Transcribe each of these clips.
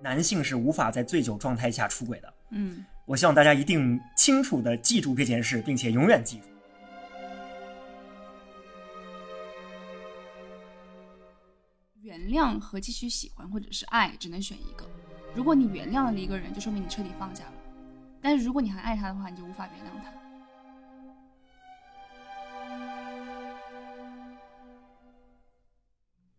男性是无法在醉酒状态下出轨的。嗯，我希望大家一定清楚的记住这件事，并且永远记住。原谅和继续喜欢或者是爱，只能选一个。如果你原谅了一个人，就说明你彻底放下了；但是如果你还爱他的话，你就无法原谅他。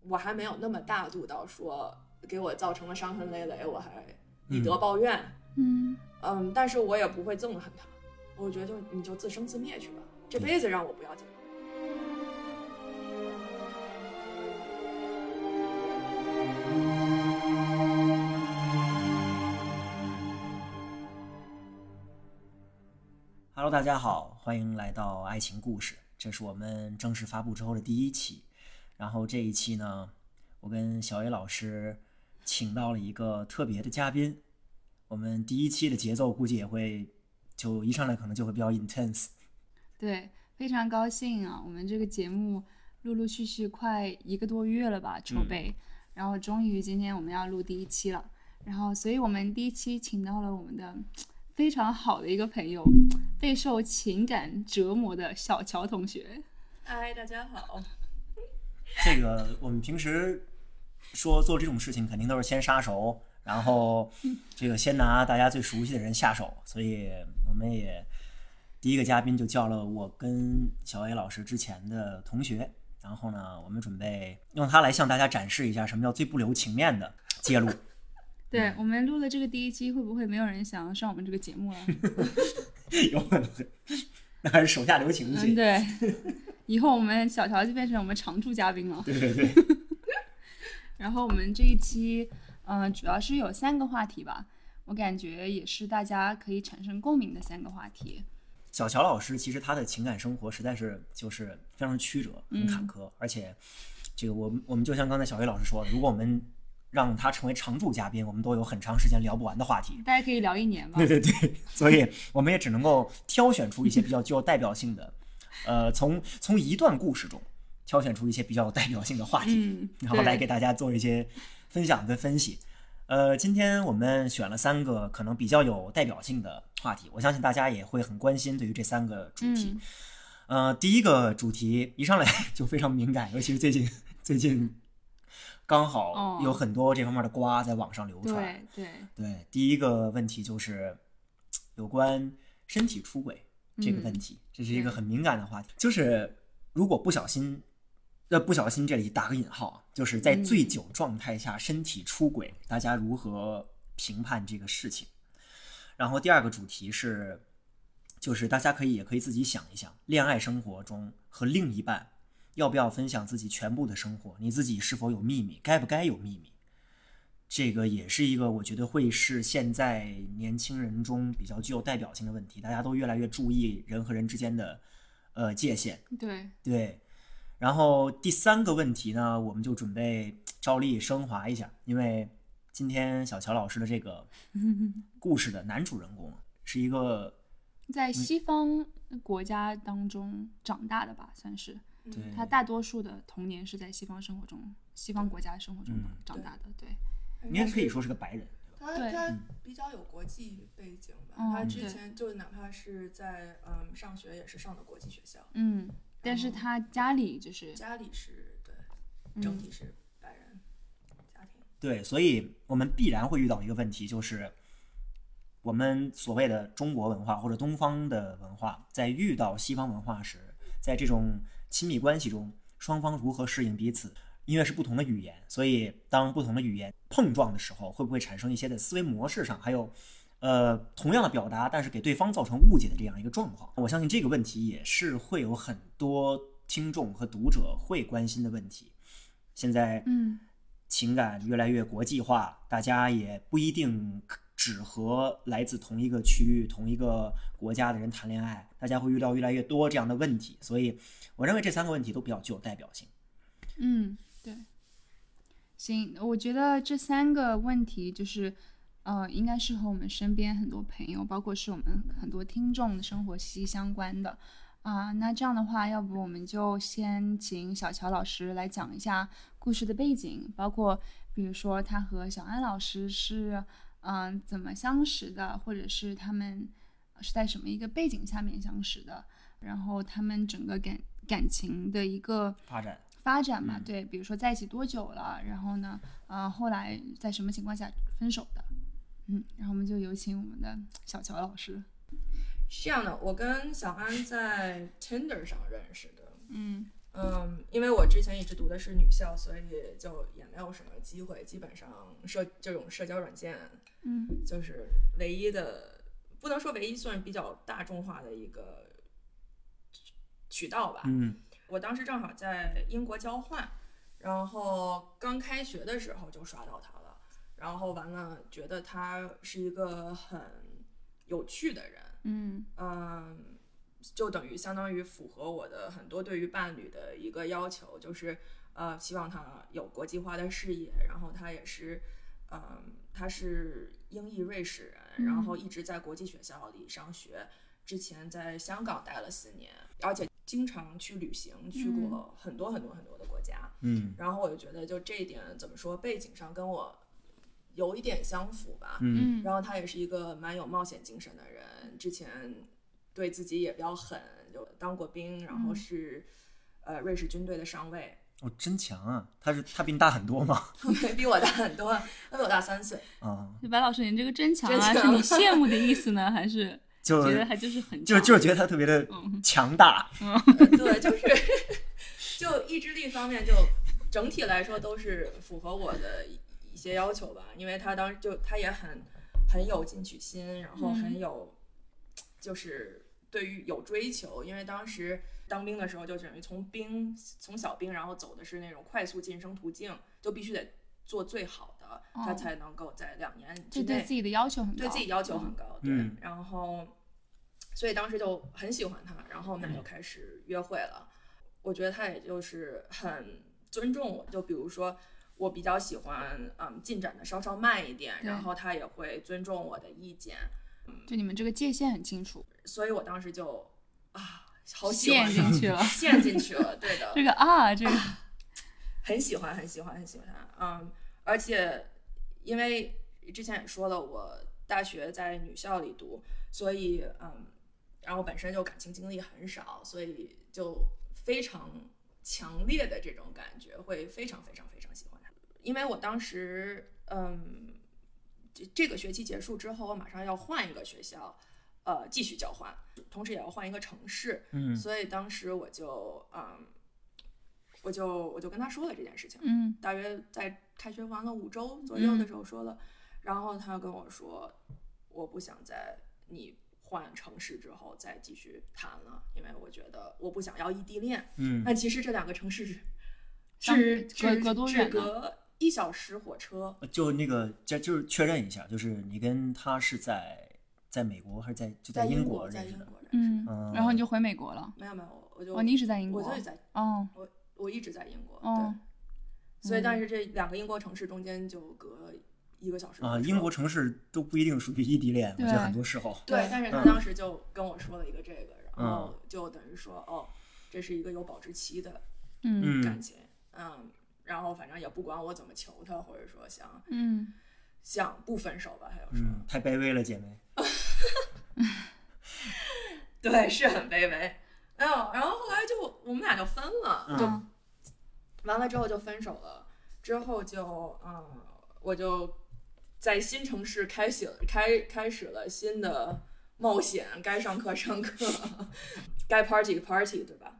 我还没有那么大度到说给我造成了伤痕累累，我还以德报怨。嗯嗯，但是我也不会憎恨他。我觉得就你就自生自灭去吧，这辈子让我不要紧。Hello，大家好，欢迎来到爱情故事。这是我们正式发布之后的第一期。然后这一期呢，我跟小野老师请到了一个特别的嘉宾。我们第一期的节奏估计也会，就一上来可能就会比较 intense。对，非常高兴啊！我们这个节目陆陆续续快一个多月了吧，筹备，然后终于今天我们要录第一期了。然后，所以我们第一期请到了我们的非常好的一个朋友，备受情感折磨的小乔同学。嗨，大家好。这个我们平时说做这种事情，肯定都是先杀熟，然后 这个先拿大家最熟悉的人下手，所以我们也第一个嘉宾就叫了我跟小 A 老师之前的同学，然后呢，我们准备用他来向大家展示一下什么叫最不留情面的揭露。对我们录了这个第一期，会不会没有人想要上我们这个节目了？有可能，那还是手下留情嗯，些。对，以后我们小乔就变成我们常驻嘉宾了。对对对，然后我们这一期，嗯、主要是有三个话题吧，我感觉也是大家可以产生共鸣的三个话题。小乔老师其实他的情感生活实在是就是非常曲折、很坎坷，而且这个我们我们就像刚才小薇老师说的，如果我们让他成为常驻嘉宾，我们都有很长时间聊不完的话题。大家可以聊一年吧对。对对，所以我们也只能够挑选出一些比较具有代表性的，呃，从从一段故事中挑选出一些比较有代表性的话题，嗯，然后来给大家做一些分享跟分析。呃，今天我们选了三个可能比较有代表性的话题，我相信大家也会很关心对于这三个主题。嗯呃，第一个主题一上来 就非常敏感，尤其是最近最近刚好哦有很多这方面的瓜在网上流传。对对，对，第一个问题就是有关身体出轨这个问嗯题，这是一个很敏感的话题。就是如果不小心，呃，不小心这里打个引号啊，就是在嗯醉酒状态下身体出轨，大家如何评判这个事情？然后第二个主题是，就是大家可以也可以自己想一想，恋爱生活中和另一半要不要分享自己全部的生活？你自己是否有秘密？该不该有秘密？这个也是一个我觉得会是现在年轻人中比较具有代表性的问题，大家都越来越注意人和人之间的呃界限。对，对，然后第三个问题呢，我们就准备照例升华一下，因为今天小乔老师的这个 故事的男主人公是一个在西方国家当中长大的吧，算是对他大多数的童年是在西方生活中、西方国家生活中嗯长大的。对，应该可以说是个白人，他对他比较有国际背景吧，嗯他之前就哪怕是在嗯上学也是上的国际学校，嗯，但是他家里就是家里是对嗯整体是白人家庭。对，所以我们必然会遇到一个问题，就是我们所谓的中国文化或者东方的文化，在遇到西方文化时，在这种亲密关系中，双方如何适应彼此？因为是不同的语言，所以当不同的语言碰撞的时候，会不会产生一些的思维模式上，还有呃同样的表达，但是给对方造成误解的这样一个状况？我相信这个问题也是会有很多听众和读者会关心的问题。现在，嗯情感越来越国际化，大家也不一定只和来自同一个区域、同一个国家的人谈恋爱，大家会遇到越来越多这样的问题。所以，我认为这三个问题都比较具有代表性。嗯，对。行，我觉得这三个问题就是，呃，应该是和我们身边很多朋友，包括是我们很多听众的生活息息相关的。啊，那这样的话，要不我们就先请小乔老师来讲一下故事的背景，包括比如说他和小安老师是嗯、怎么相识的，或者是他们是在什么一个背景下面相识的，然后他们整个感感情的一个发展。发展嘛，嗯对，比如说在一起多久了，然后呢，呃，后来在什么情况下分手的，嗯，然后我们就有请我们的小乔老师，是这样的，我跟小安在 Tinder 上认识的。嗯嗯，因为我之前一直读的是女校，所以就也没有什么机会。基本上社这种社交软件嗯就是唯一的，不能说唯一，算是比较大众化的一个渠道吧。嗯我当时正好在英国交换，然后刚开学的时候就刷到他了，然后完了觉得他是一个很有趣的人，嗯。嗯，就等于相当于符合我的很多对于伴侣的一个要求，就是呃，希望他有国际化的视野，然后他也是，嗯，他是英裔瑞士人，然后一直在国际学校里上学，之前在香港待了四年，而且经常去旅行，去过很多很多很多的国家，嗯。然后我就觉得就这一点怎么说，背景上跟我有一点相符吧，嗯。嗯。然后他也是一个蛮有冒险精神的人，之前对自己也比较狠，就当过兵，然后是、呃瑞士军队的上尉，哦，真强啊！他是他比你大很多吗？没 比我大很多，他比我大三岁。啊，就白老师，您这个真强啊，真强。是你羡慕的意思呢，还是就觉得他就是很就强？就是觉得他特别的嗯。强大。呃对，就是 就意志力方面，就整体来说都是符合我的些要求吧。因为他当时就他也很很有进取心，然后很嗯有就是对于有追求。因为当时当兵的时候，就等于从兵从小兵，然后走的是那种快速晋升途径，就必须得做最好的，他哦才能够在两年之内对自己的要求很高，对自己要求很高，对，嗯然后所以当时就很喜欢他，然后我们俩就开始约会了。我觉得他也就是很尊重我，就比如说我比较喜欢嗯进展的稍稍慢一点，然后他也会尊重我的意见，就你们这个界限很清楚，所以我当时就啊好喜欢陷进去了。陷进去了，对的，这个啊，这个 很喜欢，很喜欢，很喜欢他。嗯，而且因为之前也说了，我大学在女校里读，所以嗯，然后本身就感情经历很少，所以就非常强烈的这种感觉，会非常非常非常喜欢他。因为我当时嗯，这这个学期结束之后，我马上要换一个学校。呃，继续交换，同时也要换一个城市，嗯所以当时我就嗯，我就我就跟他说了这件事情，嗯大约在开学完了五周左右的时候说了，然后他跟我说，我不想在你换城市之后再继续谈了，因为我觉得我不想要异地恋。嗯但其实这两个城市是相只隔隔多远呢隔一小时火车，就那个就就是确认一下，就是你跟他是在在美国还是在就英在国，在认识的？英国认识的。嗯，嗯然后你就回美国了。没有没有，我就哦，你一直在英国？我就在哦，我我一直在英国，哦对，所以但是这两个英国城市中间就隔一个小时啊，英国城市都不一定属于异地恋，我觉得很多时候。对对，但是他嗯当时就跟我说了一个这个，然后嗯就等于说，哦，这是一个有保质期的嗯嗯感情，嗯，然后反正也不管我怎么求他，或者说想嗯想不分手吧，他就说，嗯，太卑微了，姐妹。对，是很卑微，哎呦，然后后来就我们俩就分了，就嗯完了之后就分手了，之后就嗯，我就在新城市开启了开开始了新的冒险，该上课上课，该 party party，对吧？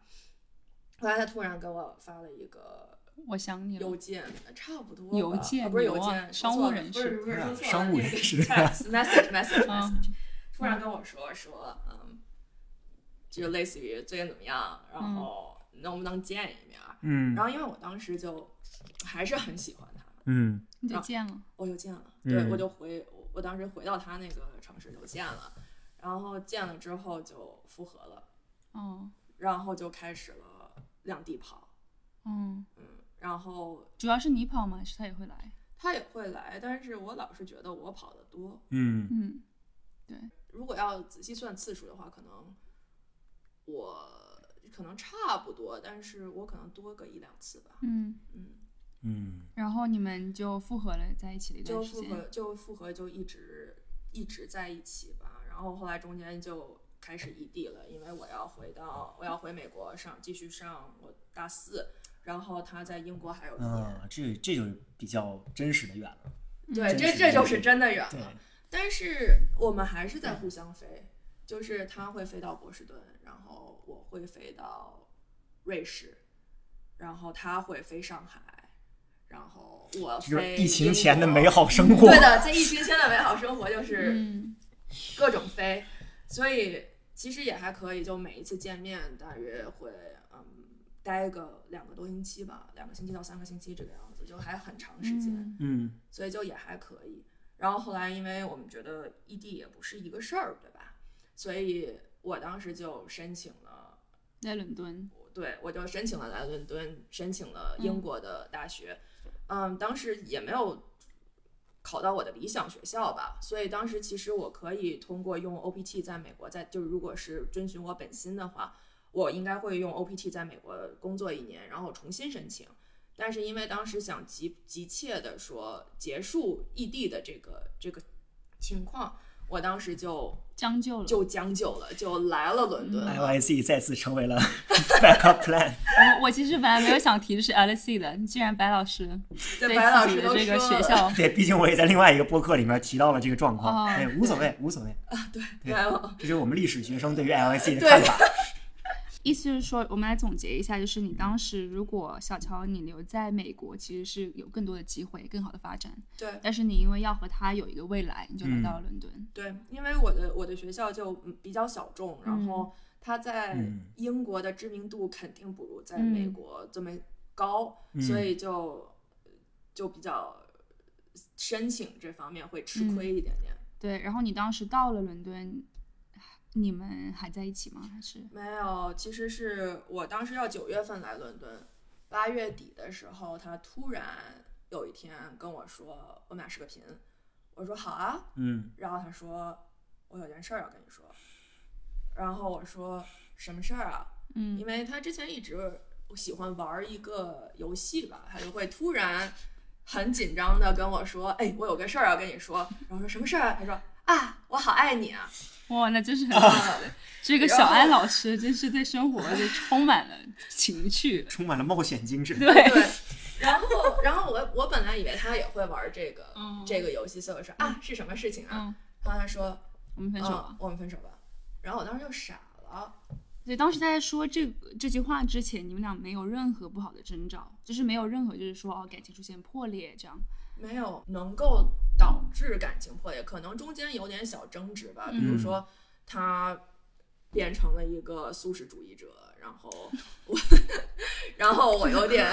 后来他突然给我发了一个我想你了邮。件，差不多吧邮件啊不是邮件，商务人士不是不是说错了，商务人士 message message 嗯 message，突然跟我说说，嗯，就类似于最近怎么样，然后能不能见一面？嗯然后因为我当时就还是很喜欢他，嗯你就见了。我就见了，嗯对我就回我我当时回到他那个城市就见了，然后见了之后就复合了，哦，然后就开始了两地跑，嗯，嗯，然后主要是你跑吗？还是他也会来？他也会来，但是我老是觉得我跑得多，嗯。嗯对。如果要仔细算次数的话，可能我可能差不多，但是我可能多个一两次吧，嗯。嗯，嗯。然后你们就复合了，在一起了一就段时间。就复合就复合就一直一直在一起吧，然后后来中间就开始异地了，因为我要回到我要回美国上继续上我大四，然后他在英国还有一年，啊，这这就是比较真实的远了。对，这这就是真的远了。但是我们还是在互相飞，就是他会飞到波士顿，然后我会飞到瑞士，然后他会飞上海，然后我就是飞疫情前的美好生活。对的，在疫情前的美好生活就是嗯，各种飞，所以其实也还可以，就每一次见面大约会嗯待个两个多星期吧，两个星期到三个星期这个样子，就还很长时间。嗯嗯所以就也还可以。然后后来，因为我们觉得异地也不是一个事儿，对吧？所以我当时就申请了，在伦敦。对我就申请了来伦敦，申请了英国的大学。嗯，当时也没有考到我的理想学校吧，所以当时其实我可以通过用 OPT 在美国，在就是如果是遵循我本心的话，我应该会用 OPT 在美国工作一年，然后重新申请。但是因为当时想急急切的说结束异地的这个这个情况，我当时就将就了。就将就了，就来了伦敦。，LIC 再次成为了 backup plan。我我其实本来没有想提的是 LSE 的，既然白老师 对对白老师的这个学校，对，毕竟我也在另外一个播客里面提到了这个状况。哦哎，无所谓，无所谓啊，对对，这就是我们历史学生对于 LIC 的看法。意思就是说，我们来总结一下，就是你当时如果小乔你留在美国，其实是有更多的机会、更好的发展，对但是你因为要和他有一个未来，你就来到了伦敦。对，因为我的我的学校就嗯比较小众，然嗯。后他在嗯。英国的知名度肯定不如在美嗯。国这么高，嗯。所以就就比较申请这方面会吃亏一点点。对，然后你当时到了伦敦，你们还在一起吗？还是没有，其实是我当时要九月份来伦敦，八月底的时候，他突然有一天跟我说，我们俩视个频，我说好啊，嗯然后他说我有件事儿要跟你说，然后我说什么事儿啊？嗯因为他之前一直喜欢玩一个游戏吧，他就会突然很紧张的跟我说，哎，我有个事儿要跟你说，然后说什么事儿啊？他说啊，我好爱你啊，哇，那真是很好的。这个小安老师真是对生活就充满了情趣。充满了冒险精神。对，对。然后，然后我我本来以为他也会玩这个、嗯这个游戏，所以我说啊是什么事情啊？嗯，然后他说我们分手嗯吧。我们分手吧。然后我当时就傻了，对，当时在说这这句话之前，你们俩没有任何不好的征兆，就是没有任何就是说哦感情出现破裂这样。没有能够导致感情破裂，可能中间有点小争执吧，比如嗯。说他变成了一个素食主义者，然后我，然后我有点，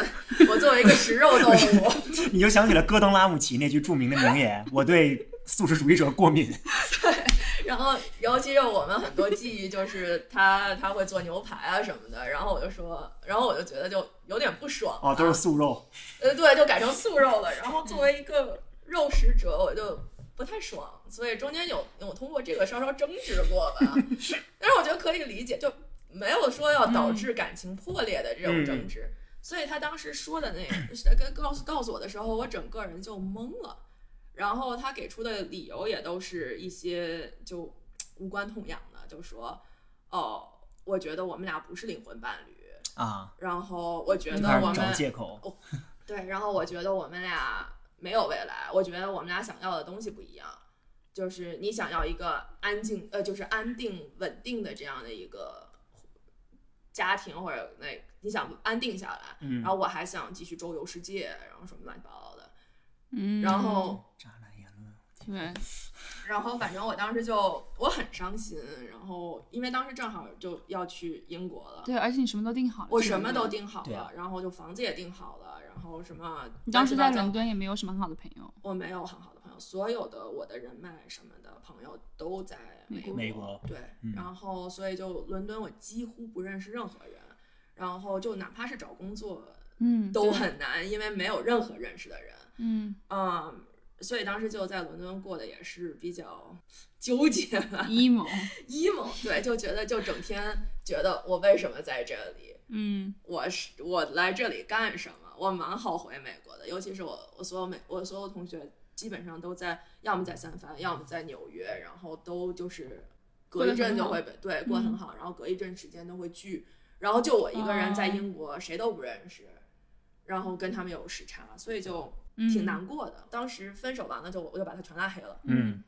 我作为一个食肉动物，你就想起了戈登拉姆齐那句著名的名言：“我对素食主义者过敏。然后尤其是我们很多记忆就是他他会做牛排啊什么的，然后我就说，然后我就觉得就有点不爽”，哦，都是啊素肉。呃，对，就改成素肉了。然后作为一个肉食者，我就不太爽，所以中间有有通过这个稍稍争执过吧。但是我觉得可以理解，就没有说要导致感情破裂的这种争执。所以他当时说的那跟告诉告诉我的时候，我整个人就懵了。然后他给出的理由也都是一些就无关痛痒的，就说哦，我觉得我们俩不是灵魂伴侣。啊，然后我觉得我们借口。对，然后我觉得我们俩没有未来，我觉得我们俩想要的东西不一样，就是你想要一个安静，呃，就是安定稳定的这样的一个家庭，或者那你想安定下来，嗯然后我还想继续周游世界，然后什么乱七八糟的，嗯，然后渣男言论。对，然后反正我当时就我很伤心，然后因为当时正好就要去英国了。对，而且你什么都定好了，我什么都。定好了，然后就房子也定好了，然后什么你当时在伦敦也没有什么很好的朋友，我没有很好的朋友，所有的我的人脉什么的朋友都在美国。美国对，嗯然后所以就伦敦我几乎不认识任何人，然后就哪怕是找工作嗯，都，很难，因为没有任何认识的人。嗯。嗯，所以当时就在伦敦过得也是比较纠结吧，emo，，emo，对，就觉得就整天觉得我为什么在这里，嗯。我是我来这里干什么？我蛮好回美国的，尤其是我我所有美我所有同学基本上都在，要么在三藩，要么在纽约，然后都就是隔一阵就会被对过很好，然后隔一阵时间都会聚，然后就我一个人在英国，谁都不认识，然后跟他们有时差，所以就挺难过的。当时分手完了就我就把他全拉黑了，嗯，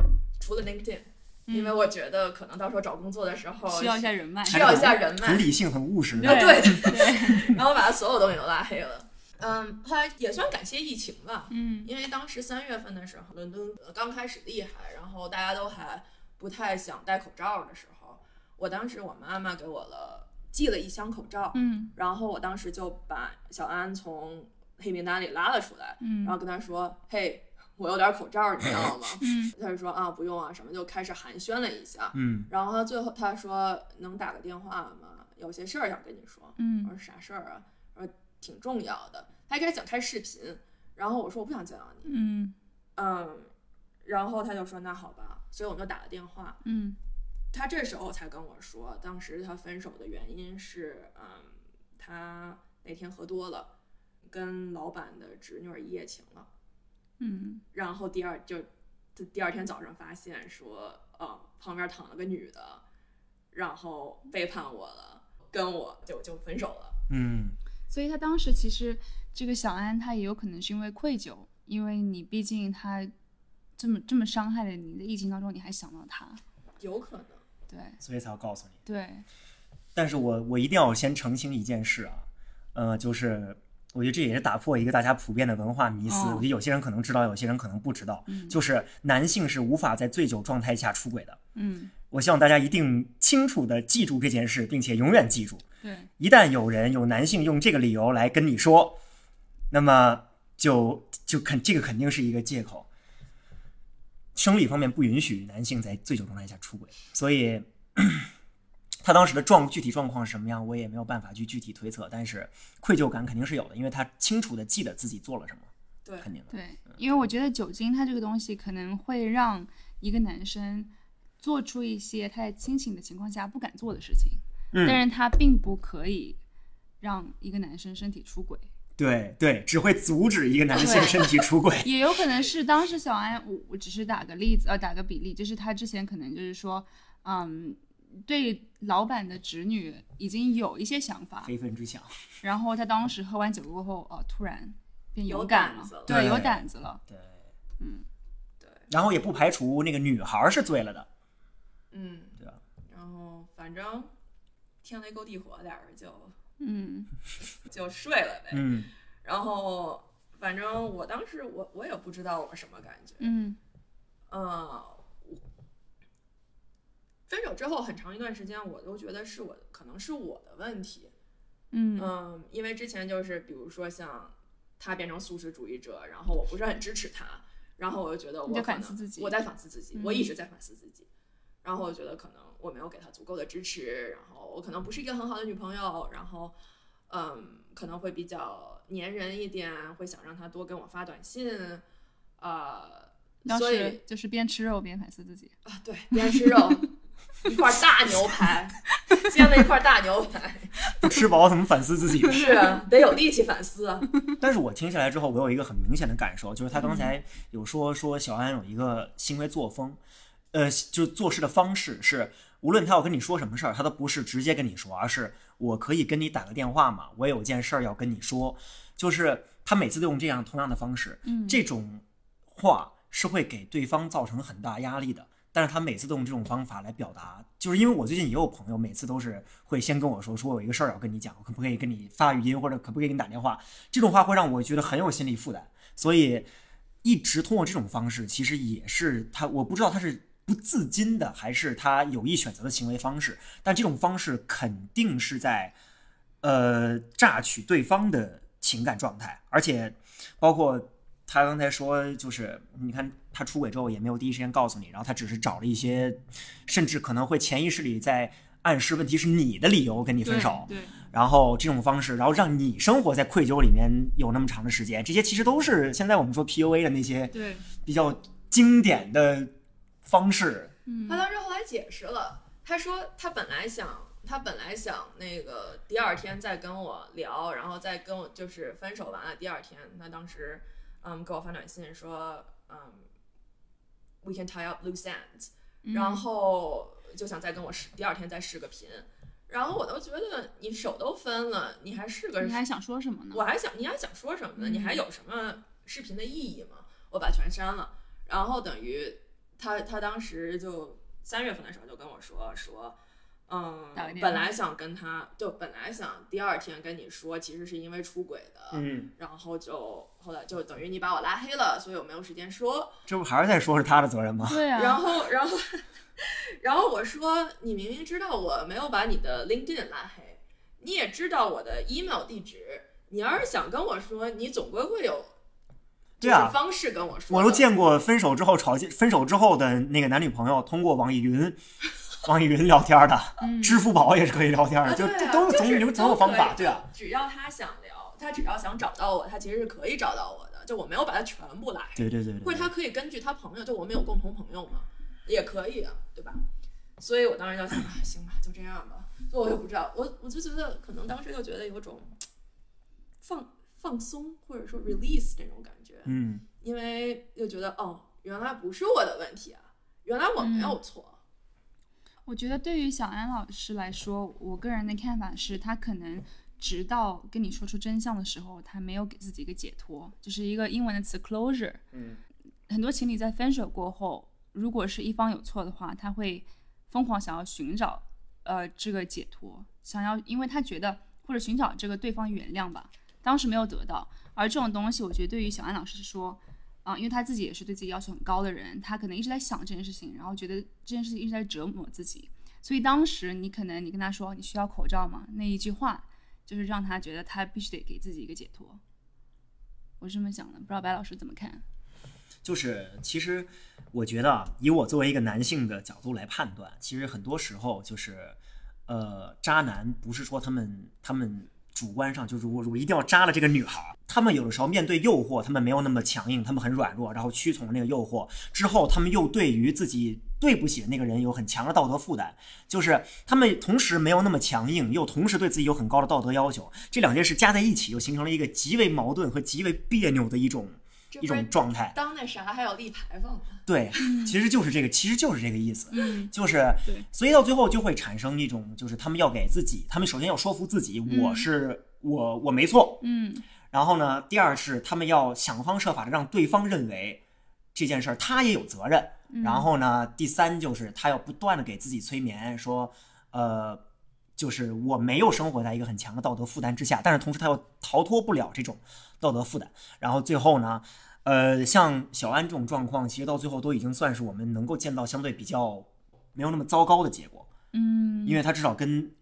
除了 LinkedIn，因为我觉得可能到时候找工作的时候需要一下人脉，需要一下人脉，很理性，很务实。啊，对对，然后把他所有东西都拉黑了。嗯，后来也算感谢疫情吧。嗯，因为当时三月份的时候，伦敦刚开始厉害，然后大家都还不太想戴口罩的时候，我当时我妈妈给我了寄了一箱口罩。嗯，然后我当时就把小安从黑名单里拉了出来。嗯，然后跟他说：“嘿，我有点口罩，你要吗？”嗯，他就说：“啊，不用啊，什么就开始寒暄了一下。”嗯，然后他最后他说：“能打个电话吗？有些事儿想跟你说。”嗯，我说：“啥事儿啊？”我说：“挺重要的。”他一开始想开视频，然后我说：“我不想见到你。”嗯嗯，然后他就说：“那好吧。”所以我们就打了电话。嗯他这时候才跟我说，当时他分手的原因是，嗯，他那天喝多了，跟老板的侄女儿一夜情了。嗯然后第二就他第二天早上发现说，呃，旁边躺了个女的，然后背叛我了，跟我就就分手了。嗯，所以他当时其实这个小安他也有可能是因为愧疚，因为你毕竟他这么这么伤害了你的疫情当中，你还想到他，有可能，对所以才要告诉你。对，但是我我一定要先澄清一件事啊，呃，就是我觉得这也是打破一个大家普遍的文化迷思。哦我觉得有些人可能知道，有些人可能不知道，就是男性是无法在醉酒状态下出轨的。嗯我希望大家一定清楚的记住这件事，并且永远记住，对，一旦有人有男性用这个理由来跟你说，那么就就肯这个肯定是一个借口。生理方面不允许男性在醉酒状态下出轨，所以 他当时的状具体状况是什么样，我也没有办法去具体推测。但是愧疚感肯定是有的，因为他清楚的记得自己做了什么，对，肯定的。对，因为我觉得酒精它这个东西可能会让一个男生做出一些他在清醒的情况下不敢做的事情，嗯但是他并不可以让一个男生身体出轨，对对，只会阻止一个男性身体出轨。也有可能是当时小安，我我只是打个例子，呃，打个比例，就是他之前可能就是说，嗯，对老板的侄女已经有一些想法，非分之想，然后他当时喝完酒过后，哦，突然变有勇敢胆了对，有胆子了，对，嗯，对。然后也不排除那个女孩儿是醉了的，嗯，对吧？然后反正天雷勾地火，俩人就嗯。就睡了呗。嗯。然后反正我当时我我也不知道我什么感觉，嗯。嗯，分手之后很长一段时间，我都觉得是我可能是我的问题，嗯。嗯，因为之前就是比如说像他变成素食主义者，然后我不是很支持他，然后我就觉得我可能反思自己我在反思自己，嗯。我一直在反思自己，然后我觉得可能我没有给他足够的支持，然后我可能不是一个很好的女朋友，然后嗯，可能会比较粘人一点，会想让他多跟我发短信，呃，当所以时就是边吃肉边反思自己，啊，对，边吃肉，一块大牛排，煎了一块大牛排，不吃饱怎么反思自己？是啊，得有力气反思啊。但是我听下来之后，我有一个很明显的感受，就是他刚才有说说小安有一个行为作风，呃，就做事的方式是，无论他要跟你说什么事儿，他都不是直接跟你说，而是我可以跟你打个电话嘛，我有件事儿要跟你说，就是他每次都用这样同样的方式，嗯这种话是会给对方造成很大压力的。但是他每次都用这种方法来表达，就是因为我最近也有朋友，每次都是会先跟我说，说我有一个事儿要跟你讲，我可不可以跟你发语音，或者可不可以给你打电话？这种话会让我觉得很有心理负担，所以一直通过这种方式，其实也是他，我不知道他是不自禁的，还是他有意选择的行为方式，但这种方式肯定是在呃榨取对方的情感状态，而且包括他刚才说，就是你看他出轨之后也没有第一时间告诉你，然后他只是找了一些，甚至可能会潜意识里在暗示问题是你的理由跟你分手，对，然后这种方式，然后让你生活在愧疚里面有那么长的时间，这些其实都是现在我们说 PUA 的那些对比较经典的方式。嗯他当时后来解释了，他说他本来想他本来想那个第二天再跟我聊，然后再跟我就是分手完了第二天，他当时嗯给我发短信说嗯 we can tie up loose ends，、嗯然后就想再跟我视第二天再视个频，然后我都觉得你手都分了，你还是个你还想说什么呢？我还想你还想说什么呢？嗯你还有什么视频的意义吗？我把全删了，然后等于他他当时就三月份的时候就跟我说说，嗯本来想跟他就本来想第二天跟你说，其实是因为出轨的，嗯，然后就后来就等于你把我拉黑了，所以我没有时间说。这不还是在说是他的责任吗？对啊，然后然后 然后我说，你明明知道我没有把你的 LinkedIn 拉黑，你也知道我的 email 地址，你要是想跟我说，你总归会有。对啊就是方式跟我说的，我都见过分手之后吵架，分手之后的那个男女朋友通过网易云，网易云聊天的，嗯支付宝也是可以聊天的，就都就是总总有方法，对啊，只要他想聊，他只要想找到我，他其实是可以找到我的。就我没有把他全部拉黑，对对对对，或者他可以根据他朋友，就我们有共同朋友嘛，也可以啊，对吧？所以我当时就想，啊，行吧，就这样吧。所以我也不知道，我我就觉得可能当时就觉得有种放放松或者说 release 这种感觉，嗯，因为又觉得哦，原来不是我的问题啊，原来我没有错。我觉得对于小安老师来说，我个人的看法是他可能直到跟你说出真相的时候，他没有给自己一个解脱，就是一个英文的词 closure。嗯，很多情侣在分手过后，如果是一方有错的话，他会疯狂想要寻找呃这个解脱，想要因为他觉得或者寻找这个对方原谅吧，当时没有得到。而这种东西，我觉得对于小安老师是说，啊、因为他自己也是对自己要求很高的人，他可能一直在想这件事情，然后觉得这件事情一直在折磨自己，所以当时你可能你跟他说你需要口罩吗？那一句话就是让他觉得他必须得给自己一个解脱。我是这么想的，不知道白老师怎么看？就是其实我觉得啊，以我作为一个男性的角度来判断，其实很多时候就是，呃，渣男不是说他们他们主观上就是我我一定要扎了这个女孩，他们有的时候面对诱惑，他们没有那么强硬，他们很软弱，然后屈从那个诱惑之后，他们又对于自己对不起的那个人有很强的道德负担，就是他们同时没有那么强硬，又同时对自己有很高的道德要求，这两件事加在一起，又形成了一个极为矛盾和极为别扭的一种一种状态。当那啥还要立牌坊呢？对，其实就是这个，其实就是这个意思，嗯，就是，所以到最后就会产生一种，就是他们要给自己，他们首先要说服自己，我嗯是我我没错，嗯然后呢，第二是他们要想方设法的让对方认为这件事儿他也有责任，嗯然后呢，第三就是他要不断的给自己催眠，说，呃，就是我没有生活在一个很强的道德负担之下，但是同时他又逃脱不了这种道德负担，然后最后呢，呃，像小安这种状况，其实到最后都已经算是我们能够见到相对比较没有那么糟糕的结果，嗯，因为他至少跟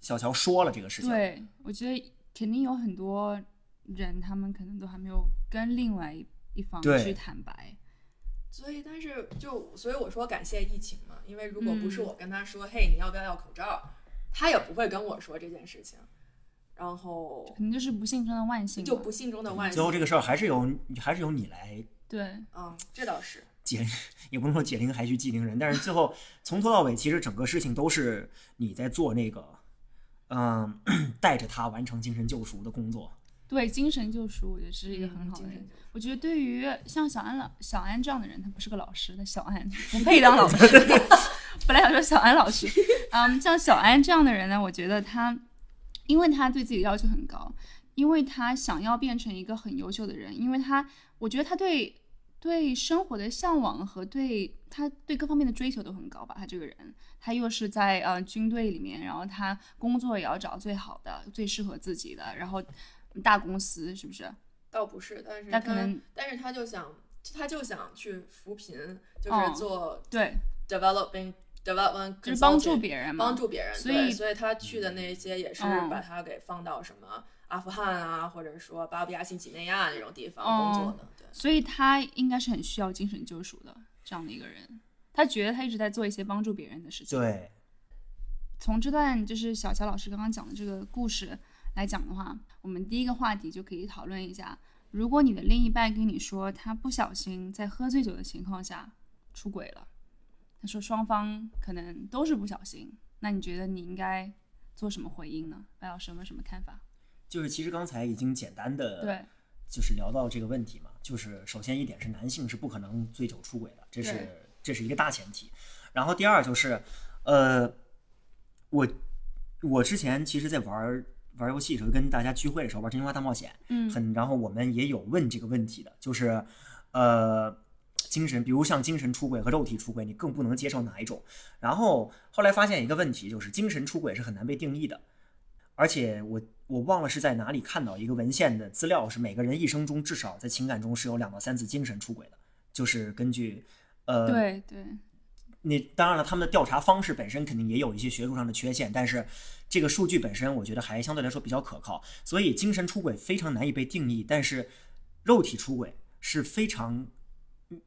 小乔说了这个事情，对，我觉得肯定有很多人，他们可能都还没有跟另外一一方去坦白。所以，但是就所以我说感谢疫情嘛，因为如果不是嗯。我跟他说，嘿，你要不要要口罩，他也不会跟我说这件事情，然后可能就是不幸中的万幸，就不幸中的万幸。最后这个事儿还是由还是由你来对，嗯，这倒是。解，也不能说解铃还须系铃人，但是最后从头到尾，其实整个事情都是你在做那个，嗯，带着他完成精神救赎的工作。对，精神救赎，我觉得是一个很好的我觉得对于像小安老小安这样的人，他不是个老师，他小安 不配当老师。本来想说小安老师，嗯，像小安这样的人呢，我觉得他，因为他对自己要求很高，因为他想要变成一个很优秀的人，因为他，我觉得他对对生活的向往和对他对各方面的追求都很高吧。他这个人，他又是在呃军队里面，然后他工作也要找最好的、最适合自己的，然后大公司是不是？倒不是，但是他可能但是他就想，他就想去扶贫，就哦是做对，developing、development，就是帮助别人嘛，帮助别人，所以所以他去的那些也是嗯把他给放到什么阿富汗啊，或者说巴布亚新几内亚那种地方嗯工作的，对。所以他应该是很需要精神救赎的这样的一个人。他觉得他一直在做一些帮助别人的事情。对，从这段就是小乔老师刚刚讲的这个故事来讲的话，我们第一个话题就可以讨论一下：如果你的另一半跟你说他不小心在喝醉酒的情况下出轨了，他说双方可能都是不小心，那你觉得你应该做什么回应呢？白老师有没有什么看法？就是其实刚才已经简单的对，就是聊到这个问题嘛，就是首先一点是男性是不可能醉酒出轨的，这是这是一个大前提。然后第二就是，呃，我我之前其实在玩玩游戏的时候，跟大家聚会的时候玩《真心话大冒险》，嗯很，然后我们也有问这个问题的，就是呃，精神，比如像精神出轨和肉体出轨，你更不能接受哪一种？然后后来发现一个问题，就是精神出轨是很难被定义的，而且我我忘了是在哪里看到一个文献的资料，是每个人一生中至少在情感中是有两到三次精神出轨的，就是根据呃对对，你当然了，他们的调查方式本身肯定也有一些学术上的缺陷，但是这个数据本身我觉得还相对来说比较可靠。所以精神出轨非常难以被定义，但是肉体出轨是非常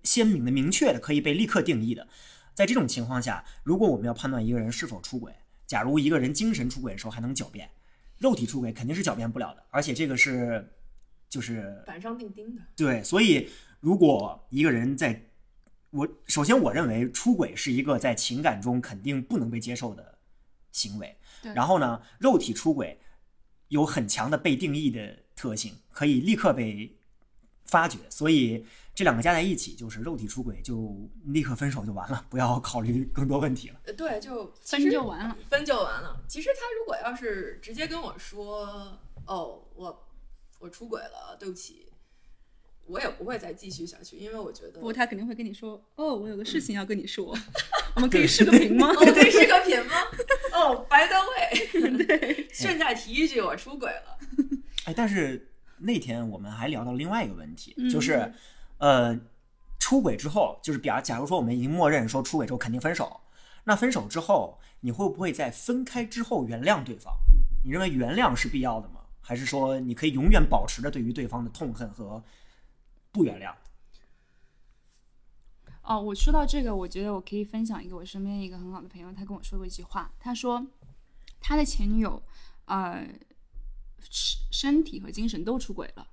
鲜明的、明确的，可以被立刻定义的。在这种情况下，如果我们要判断一个人是否出轨，假如一个人精神出轨的时候还能狡辩，肉体出轨肯定是狡辩不了的，而且这个是就是板上钉钉的。对，所以如果一个人在，我首先我认为出轨是一个在情感中肯定不能被接受的行为。对然后呢，肉体出轨有很强的被定义的特性，可以立刻被发掘。所以这两个加在一起，就是肉体出轨就立刻分手就完了，不要考虑更多问题了。呃对，就分就完了。分就完了。其实他如果要是直接跟我说，哦，我我出轨了，对不起，我也不会再继续下去，因为我觉得不他肯定会跟你说，哦，我有个事情要跟你说，我们可以视个频吗？我们可以，视个频吗？哦，by the way，对，顺带提一句，我出轨了。哎，但是那天我们还聊到另外一个问题，嗯就是，呃，出轨之后，就是比方，假如说我们已经默认说出轨之后肯定分手，那分手之后，你会不会在分开之后原谅对方？你认为原谅是必要的吗？还是说你可以永远保持着对于对方的痛恨和不原谅？哦，我说到这个，我觉得我可以分享一个我身边一个很好的朋友，他跟我说过一句话，他说他的前女友，呃，身身体和精神都出轨了。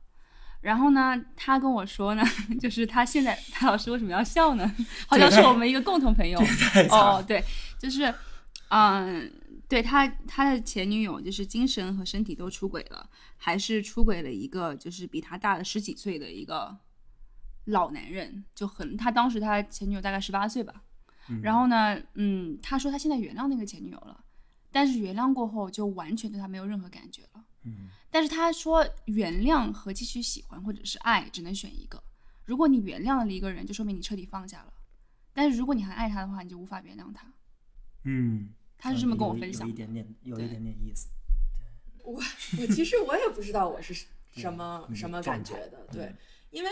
然后呢，他跟我说呢，就是他现在，他老师为什么要笑呢？好像是我们一个共同朋友。哦对，就是，嗯，对他他的前女友就是精神和身体都出轨了，还是出轨了一个就是比他大了十几岁的一个老男人，就很他当时他前女友大概十八岁吧，然后呢，嗯，他说他现在原谅那个前女友了，但是原谅过后就完全对他没有任何感觉了。嗯，但是他说，原谅和继续喜欢或者是爱只能选一个。如果你原谅了一个人，就说明你彻底放下了；但是如果你还爱他的话，你就无法原谅他。嗯，他是这么跟我分享的。有一点点，有一点点意思。我我其实我也不知道我是什么嗯什么感觉的，对嗯，因为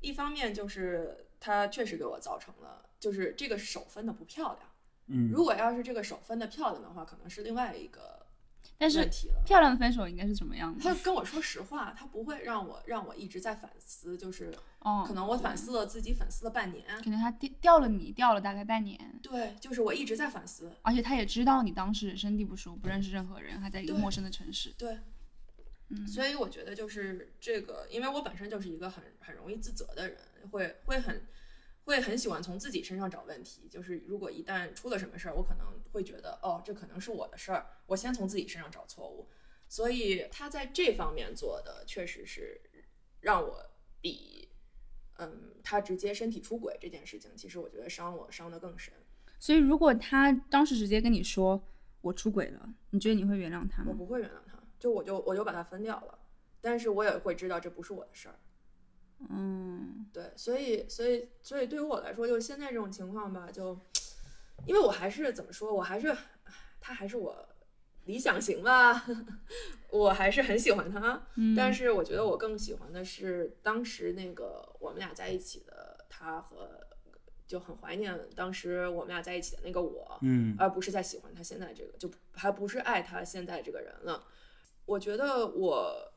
一方面就是他确实给我造成了，就是这个手分的不漂亮。嗯，如果要是这个手分的漂亮的话，可能是另外一个但是。漂亮的分手应该是什么样的？他跟我说实话，他不会让我让我一直在反思，就是哦，可能我反，思了自己，反思了半年。可能他掉掉了你，掉了大概半年，对，就是我一直在反思。而且他也知道你当时人生地不熟，不认识任何人，还在一个陌生的城市。对，嗯，所以我觉得就是这个，因为我本身就是一个很很容易自责的人，会会很会很喜欢从自己身上找问题。就是如果一旦出了什么事儿，我可能会觉得哦，这可能是我的事儿，我先从自己身上找错误。所以他在这方面做的确实是让我比嗯他直接身体出轨这件事情，其实我觉得伤我伤得更深。所以如果他当时直接跟你说我出轨了，你觉得你会原谅他吗？我不会原谅他，就我就我就把他分掉了，但是我也会知道这不是我的事儿。嗯，对，所以所以所以对于我来说，就现在这种情况吧，就因为我还是怎么说，我还是他还是我理想型吧，我还是很喜欢他，嗯。但是我觉得我更喜欢的是当时那个我们俩在一起的他和，就很怀念当时我们俩在一起的那个我，嗯。而不是在喜欢他现在这个，就还不是爱他现在这个人了。我觉得我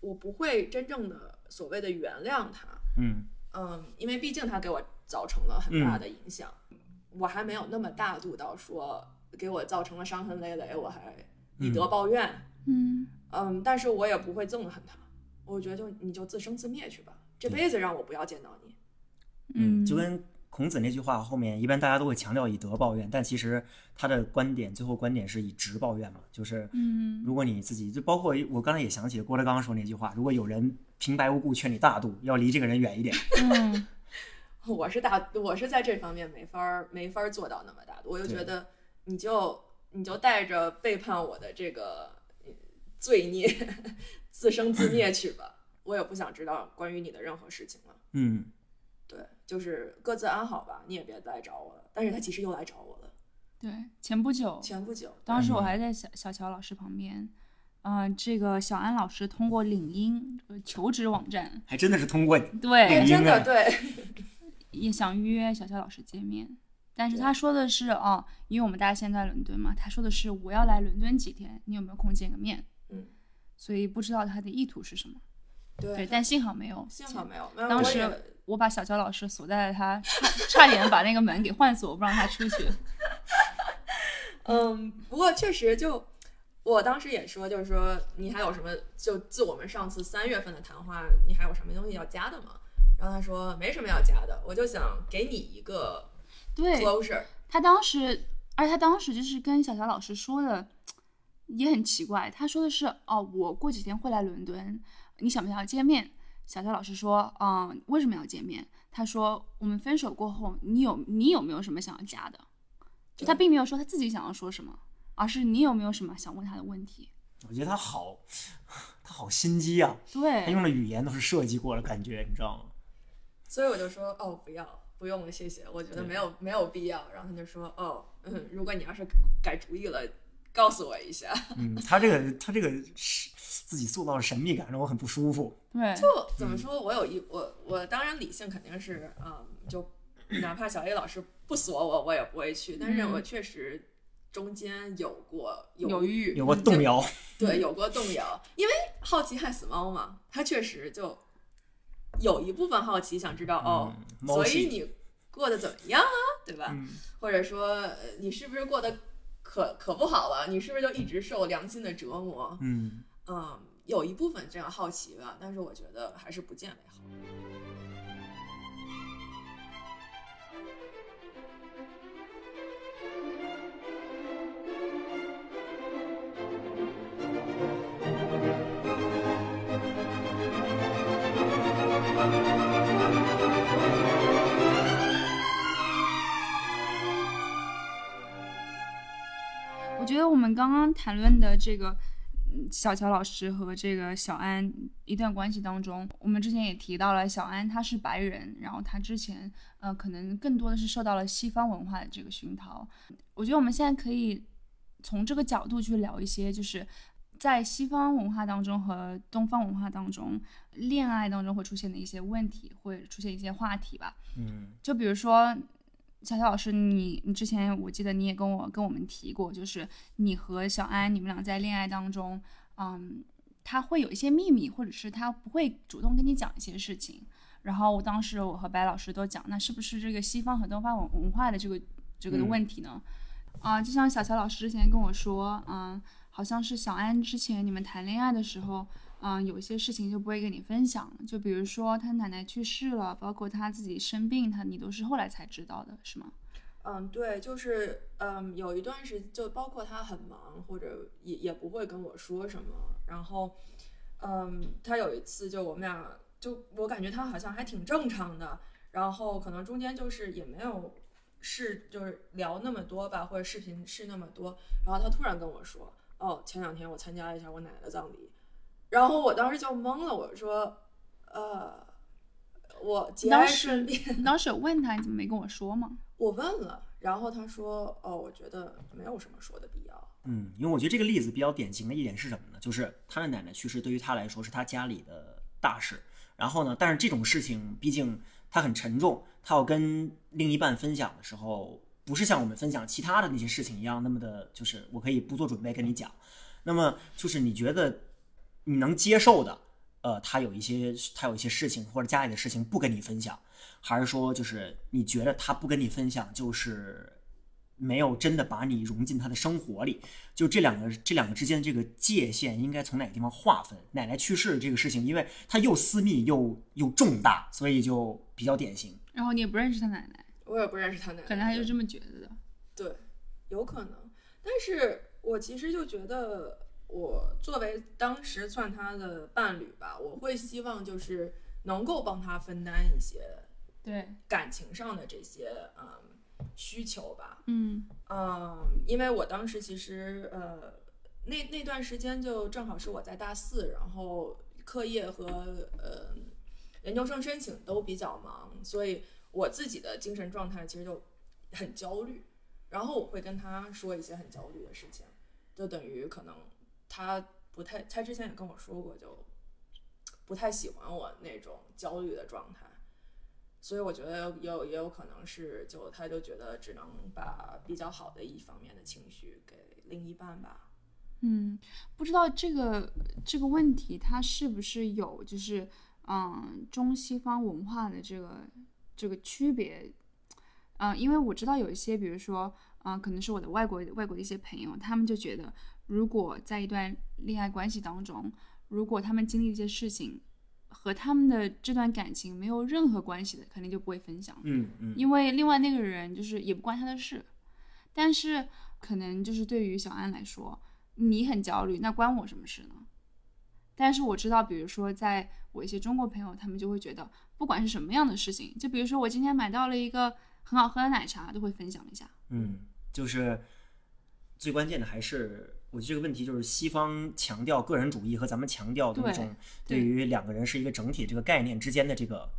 我不会真正的所谓的原谅他，嗯。嗯，因为毕竟他给我造成了很大的影响，我还没有那么大度到说给我造成了伤痕累累，我还以德报怨，嗯。嗯，但是我也不会憎恨他，我觉得就你就自生自灭去吧，这辈子让我不要见到你。嗯，就跟孔子那句话后面，一般大家都会强调以德报怨，但其实他的观点最后观点是以直报怨嘛，就是嗯。如果你自己就包括我刚才也想起郭德纲说那句话，如果有人平白无故劝你大度，要离这个人远一点。嗯。我是大，我是在这方面没法儿没法儿做到那么大度，我就觉得你就你就带着背叛我的这个呃罪孽 自生自灭去吧，我也不想知道关于你的任何事情了。嗯，对，就是各自安好吧，你也别来找我了。但是他其实又来找我了，对，前不久前不久，当时我还在小小乔老师旁边，嗯、这个小安老师通过领英呃求职网站，还真的是通过对，哎，真的对，也想约小乔老师见面，但是他说的是哦，因为我们大家现在在伦敦嘛，他说的是我要来伦敦几天，你有没有空见个面？嗯，所以不知道他的意图是什么。对对，但幸好没有，幸好没有，没有当时我把小乔老师锁在了他，差差点把那个门给换锁，不让他出去。嗯，不过确实就，我当时也说，就是说你还有什么，就自我们上次三月份的谈话，你还有什么东西要加的吗？然后他说没什么要加的，我就想给你一个对 closure。他当时，而且他当时就是跟小乔老师说的也很奇怪，他说的是哦，我过几天会来伦敦，你想不想要见面？小乔老师说，嗯，为什么要见面？他说我们分手过后，你有你有没有什么想要加的？就他并没有说他自己想要说什么，而是你有没有什么想问他的问题？我觉得他好，他好心机啊，对他用的语言都是设计过的感觉，你知道吗？所以我就说哦，不要，不用了，谢谢，我觉得没有没有必要。然后他就说哦，嗯，如果你要是改主意了，告诉我一下。嗯，他这个他这个是自己塑造的神秘感让我很不舒服。对，就怎么说，我有一我我当然理性肯定是嗯，就哪怕小 A 老师不锁我，我也不会去。但是嗯我确实中间有过犹豫有过动摇，对，有过动摇，因为好奇害死猫嘛，它确实就有一部分好奇，想知道哦，所以你过得怎么样啊，对吧？嗯，或者说呃你是不是过得可可不好了？你是不是就一直受良心的折磨？嗯，嗯，有一部分这样好奇吧，但是我觉得还是不见为好。们刚刚谈论的这个嗯小乔老师和这个小安一段关系当中，我们之前也提到了，小安他是白人，然后他之前呃可能更多的是受到了西方文化的这个熏陶。我觉得我们现在可以从这个角度去聊一些，就是在西方文化当中和东方文化当中，恋爱当中会出现的一些问题，会出现一些话题吧。嗯，就比如说，小乔老师，你你之前我记得你也跟我跟我们提过，就是你和小安你们俩在恋爱当中，嗯，他会有一些秘密，或者是他不会主动跟你讲一些事情。然后我当时我和白老师都讲，那是不是这个西方和东方文文化的这个这个的嗯问题呢？啊、就像小乔老师之前跟我说，嗯，好像是小安之前你们谈恋爱的时候，嗯，有些事情就不会跟你分享，就比如说他奶奶去世了，包括他自己生病，他你都是后来才知道的，是吗？嗯，对，就是嗯，有一段时就包括他很忙，或者也也不会跟我说什么。然后，嗯，他有一次就我们俩就我感觉他好像还挺正常的，然后可能中间就是也没有是就是聊那么多吧，或者视频是那么多。然后他突然跟我说：“哦，前两天我参加了一下我奶奶的葬礼。”然后我当时就懵了，我说：“呃，我节哀当时顺变。”你当时有问他，你怎么没跟我说吗？我问了，然后他说：“哦，我觉得没有什么说的必要。嗯，因为我觉得这个例子比较典型的一点是什么呢？就是他的奶奶去世对于他来说是他家里的大事，然后呢，但是这种事情毕竟他很沉重，他要跟另一半分享的时候，不是像我们分享其他的那些事情一样那么的，就是我可以不做准备跟你讲。那么就是你觉得你能接受的，呃，他有一些他有一些事情或者家里的事情不跟你分享，还是说就是你觉得他不跟你分享就是没有真的把你融进他的生活里？就这两个这两个之间的这个界限应该从哪个地方划分？奶奶去世这个事情，因为它又私密又又重大，所以就比较典型。然后你也不认识他奶奶，我也不认识他奶奶，可能他就这么觉得的。对，有可能。但是我其实就觉得，我作为当时算他的伴侣吧，我会希望就是能够帮他分担一些对，感情上的这些嗯需求吧。嗯嗯，因为我当时其实呃那那段时间就正好是我在大四，然后课业和呃研究生申请都比较忙，所以我自己的精神状态其实就很焦虑。然后我会跟他说一些很焦虑的事情，就等于可能他不太，他之前也跟我说过，就不太喜欢我那种焦虑的状态。所以我觉得也有也有可能是，就他就觉得只能把比较好的一方面的情绪给另一半吧。嗯，不知道这个这个问题它是不是有就是嗯中西方文化的这个这个区别？嗯，因为我知道有一些，比如说，嗯，可能是我的外国外国的一些朋友，他们就觉得，如果在一段恋爱关系当中，如果他们经历一些事情和他们的这段感情没有任何关系的，肯定就不会分享，嗯嗯，因为另外那个人就是也不关他的事。但是可能就是对于小安来说，你很焦虑，那关我什么事呢？但是我知道，比如说在我一些中国朋友，他们就会觉得，不管是什么样的事情，就比如说我今天买到了一个很好喝的奶茶，都会分享一下。嗯，就是最关键的还是，我觉得这个问题就是西方强调个人主义和咱们强调的对一种对对于两个人是一个整体这个概念之间的这个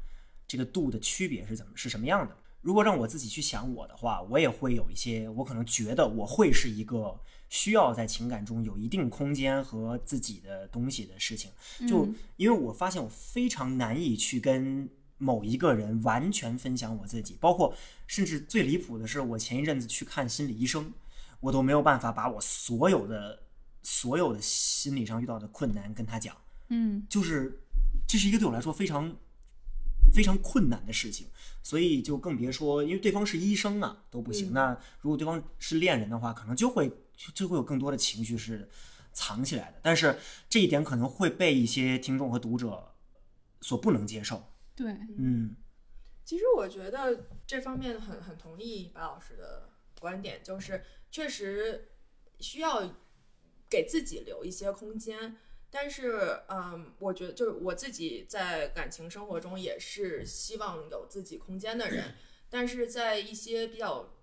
这个度的区别是怎么是什么样的？如果让我自己去想我的话，我也会有一些，我可能觉得我会是一个需要在情感中有一定空间和自己的东西的事情。就嗯因为我发现我非常难以去跟某一个人完全分享我自己，包括甚至最离谱的是，我前一阵子去看心理医生，我都没有办法把我所有的所有的心理上遇到的困难跟他讲，嗯就是这是一个对我来说非常非常困难的事情，所以就更别说，因为对方是医生啊都不行。嗯那如果对方是恋人的话，可能就会就就会有更多的情绪是藏起来的。但是这一点可能会被一些听众和读者所不能接受。对，嗯其实我觉得这方面很很同意白老师的观点，就是确实需要给自己留一些空间。但是，嗯，我觉得就是我自己在感情生活中也是希望有自己空间的人，但是在一些比较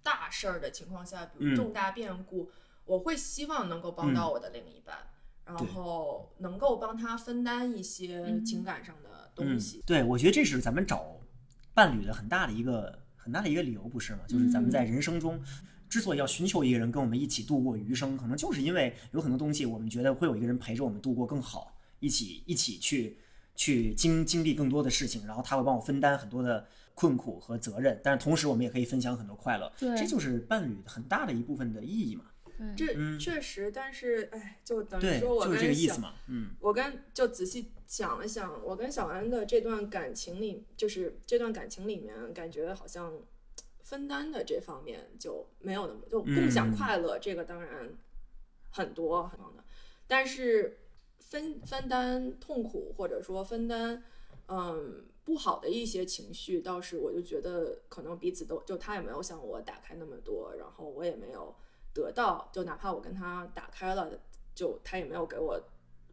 大事儿的情况下，比如嗯。重大变故，我会希望能够帮到我的另一半，然后能够帮他分担一些情感上的东嗯西。，对，我觉得这是咱们找伴侣的很大的一个很大的一个理由，不是吗？就是咱们在人生中。之所以要寻求一个人跟我们一起度过余生，可能就是因为有很多东西，我们觉得会有一个人陪着我们度过更好，一起一起去去经经历更多的事情，然后他会帮我分担很多的困苦和责任，但是同时我们也可以分享很多快乐，对这就是伴侣很大的一部分的意义嘛。对，这嗯。确实，但是哎，就等于，说我跟就是这个意小思嘛。嗯。我跟就仔细想了想，我跟小安的这段感情里，就是这段感情里面，感觉好像分担的这方面就没有那么就共享嗯。快乐，这个当然很多很多的，但是分分担痛苦或者说分担嗯不好的一些情绪，倒是我就觉得可能彼此都就他也没有向我打开那么多，然后我也没有得到，就哪怕我跟他打开了，就他也没有给我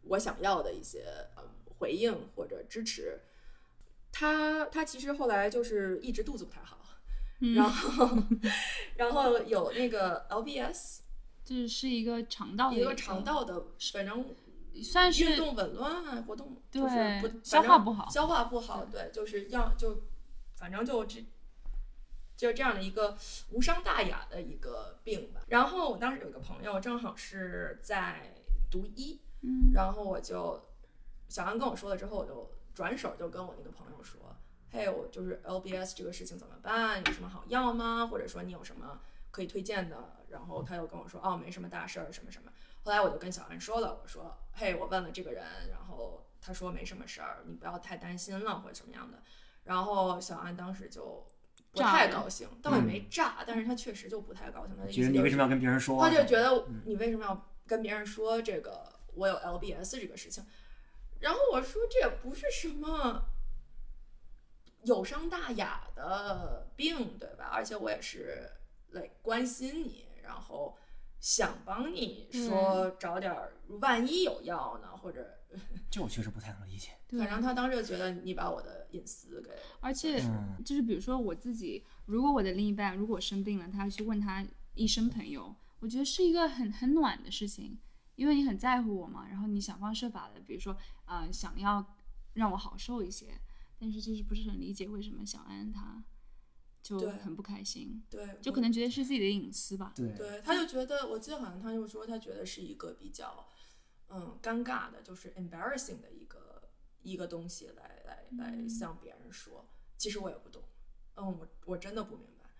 我想要的一些嗯回应或者支持。他他其实后来就是一直肚子不太好，嗯然后 然后有那个 LBS 这是一个肠道的一个肠道的，反正算是运动紊乱啊，活动就是对不消化不好消化不好，对，就是要就反正就这。就这样的一个无伤大雅的一个病吧。然后我当时有一个朋友，正好是在读医，嗯然后我就小安跟我说了之后，我就转手就跟我那个朋友说：“嘿，我就是 LBS 这个事情怎么办？有什么好药吗？或者说你有什么可以推荐的？”然后他又跟我说：“哦，没什么大事儿，什么什么。”后来我就跟小安说了，我说：“嘿，我问了这个人，然后他说没什么事儿，你不要太担心了或者什么样的。”然后小安当时就不太高兴，倒也没炸，但是他确实就不太高兴。他觉得你为什么要跟别人说？啊他就觉得你为什么要跟别人说这个我有 LBS 这个事情？然后我说这也不是什么有伤大雅的病，对吧？而且我也是来关心你，然后想帮你说找点儿，万一有药呢，或者这我确实不太能理解。对反正他当时就觉得你把我的隐私给而且嗯就是比如说我自己，如果我的另一半如果生病了，他去问他医生朋友，我觉得是一个很很暖的事情，因为你很在乎我嘛，然后你想方设法的，比如说，呃，想要让我好受一些，但是就是不是很理解为什么小安他就很不开心，对，就可能觉得是自己的隐私吧。对，对，他就觉得，我记得好像他就说，他觉得是一个比较，嗯，尴尬的，就是 embarrassing 的一个一个东西来来来嗯向别人说。其实我也不懂，嗯，我我真的不明白。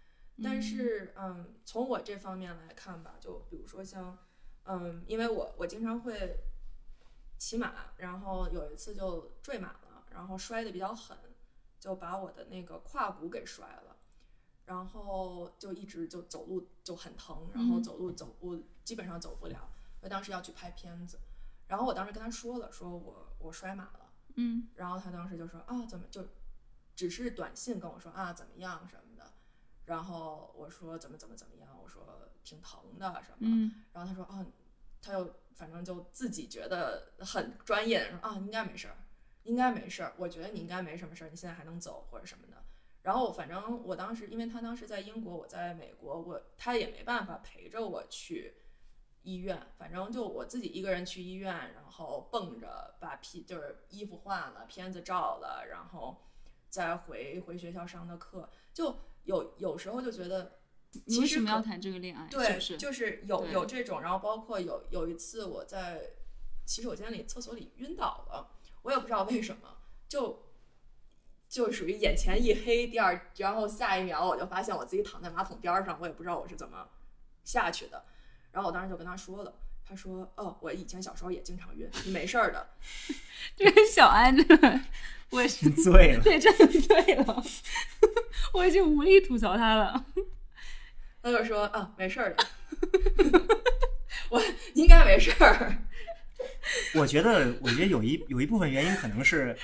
但是，嗯，从我这方面来看吧，就比如说像，嗯，因为我我经常会骑马，然后有一次就坠马了，然后摔得比较狠，就把我的那个胯骨给摔了。然后就一直就走路就很疼，然后嗯走路走不基本上走不了。我当时要去拍片子，然后我当时跟他说了，说我我摔马了，嗯。然后他当时就说啊怎么就只是短信跟我说啊怎么样什么的，然后我说怎么怎么怎么样，我说挺疼的什么，嗯。然后他说啊，他又反正就自己觉得很专业，说啊应该没事儿，应该没事儿，我觉得你应该没什么事儿，你现在还能走或者什么的。然后反正我当时，因为他当时在英国，我在美国，我他也没办法陪着我去医院，反正就我自己一个人去医院，然后蹦着把皮就是衣服换了，片子照了，然后再回回学校上的课，就有有时候就觉得你为其实可什么要谈这个恋爱？对，是是？就是有有这种，然后包括有有一次我在洗手间里厕所里晕倒了，我也不知道为什么，就就属于眼前一黑，第二，然后下一秒我就发现我自己躺在马桶边儿上，我也不知道我是怎么下去的，然后我当时就跟他说了。他说：“哦，我以前小时候也经常晕，你没事儿的。这个小安真的，我是醉了。对，真的醉了，我已经无力吐槽他了。”他就说：“啊，没事儿的，我应该没事儿。我觉得，我觉得有一有一部分原因可能是，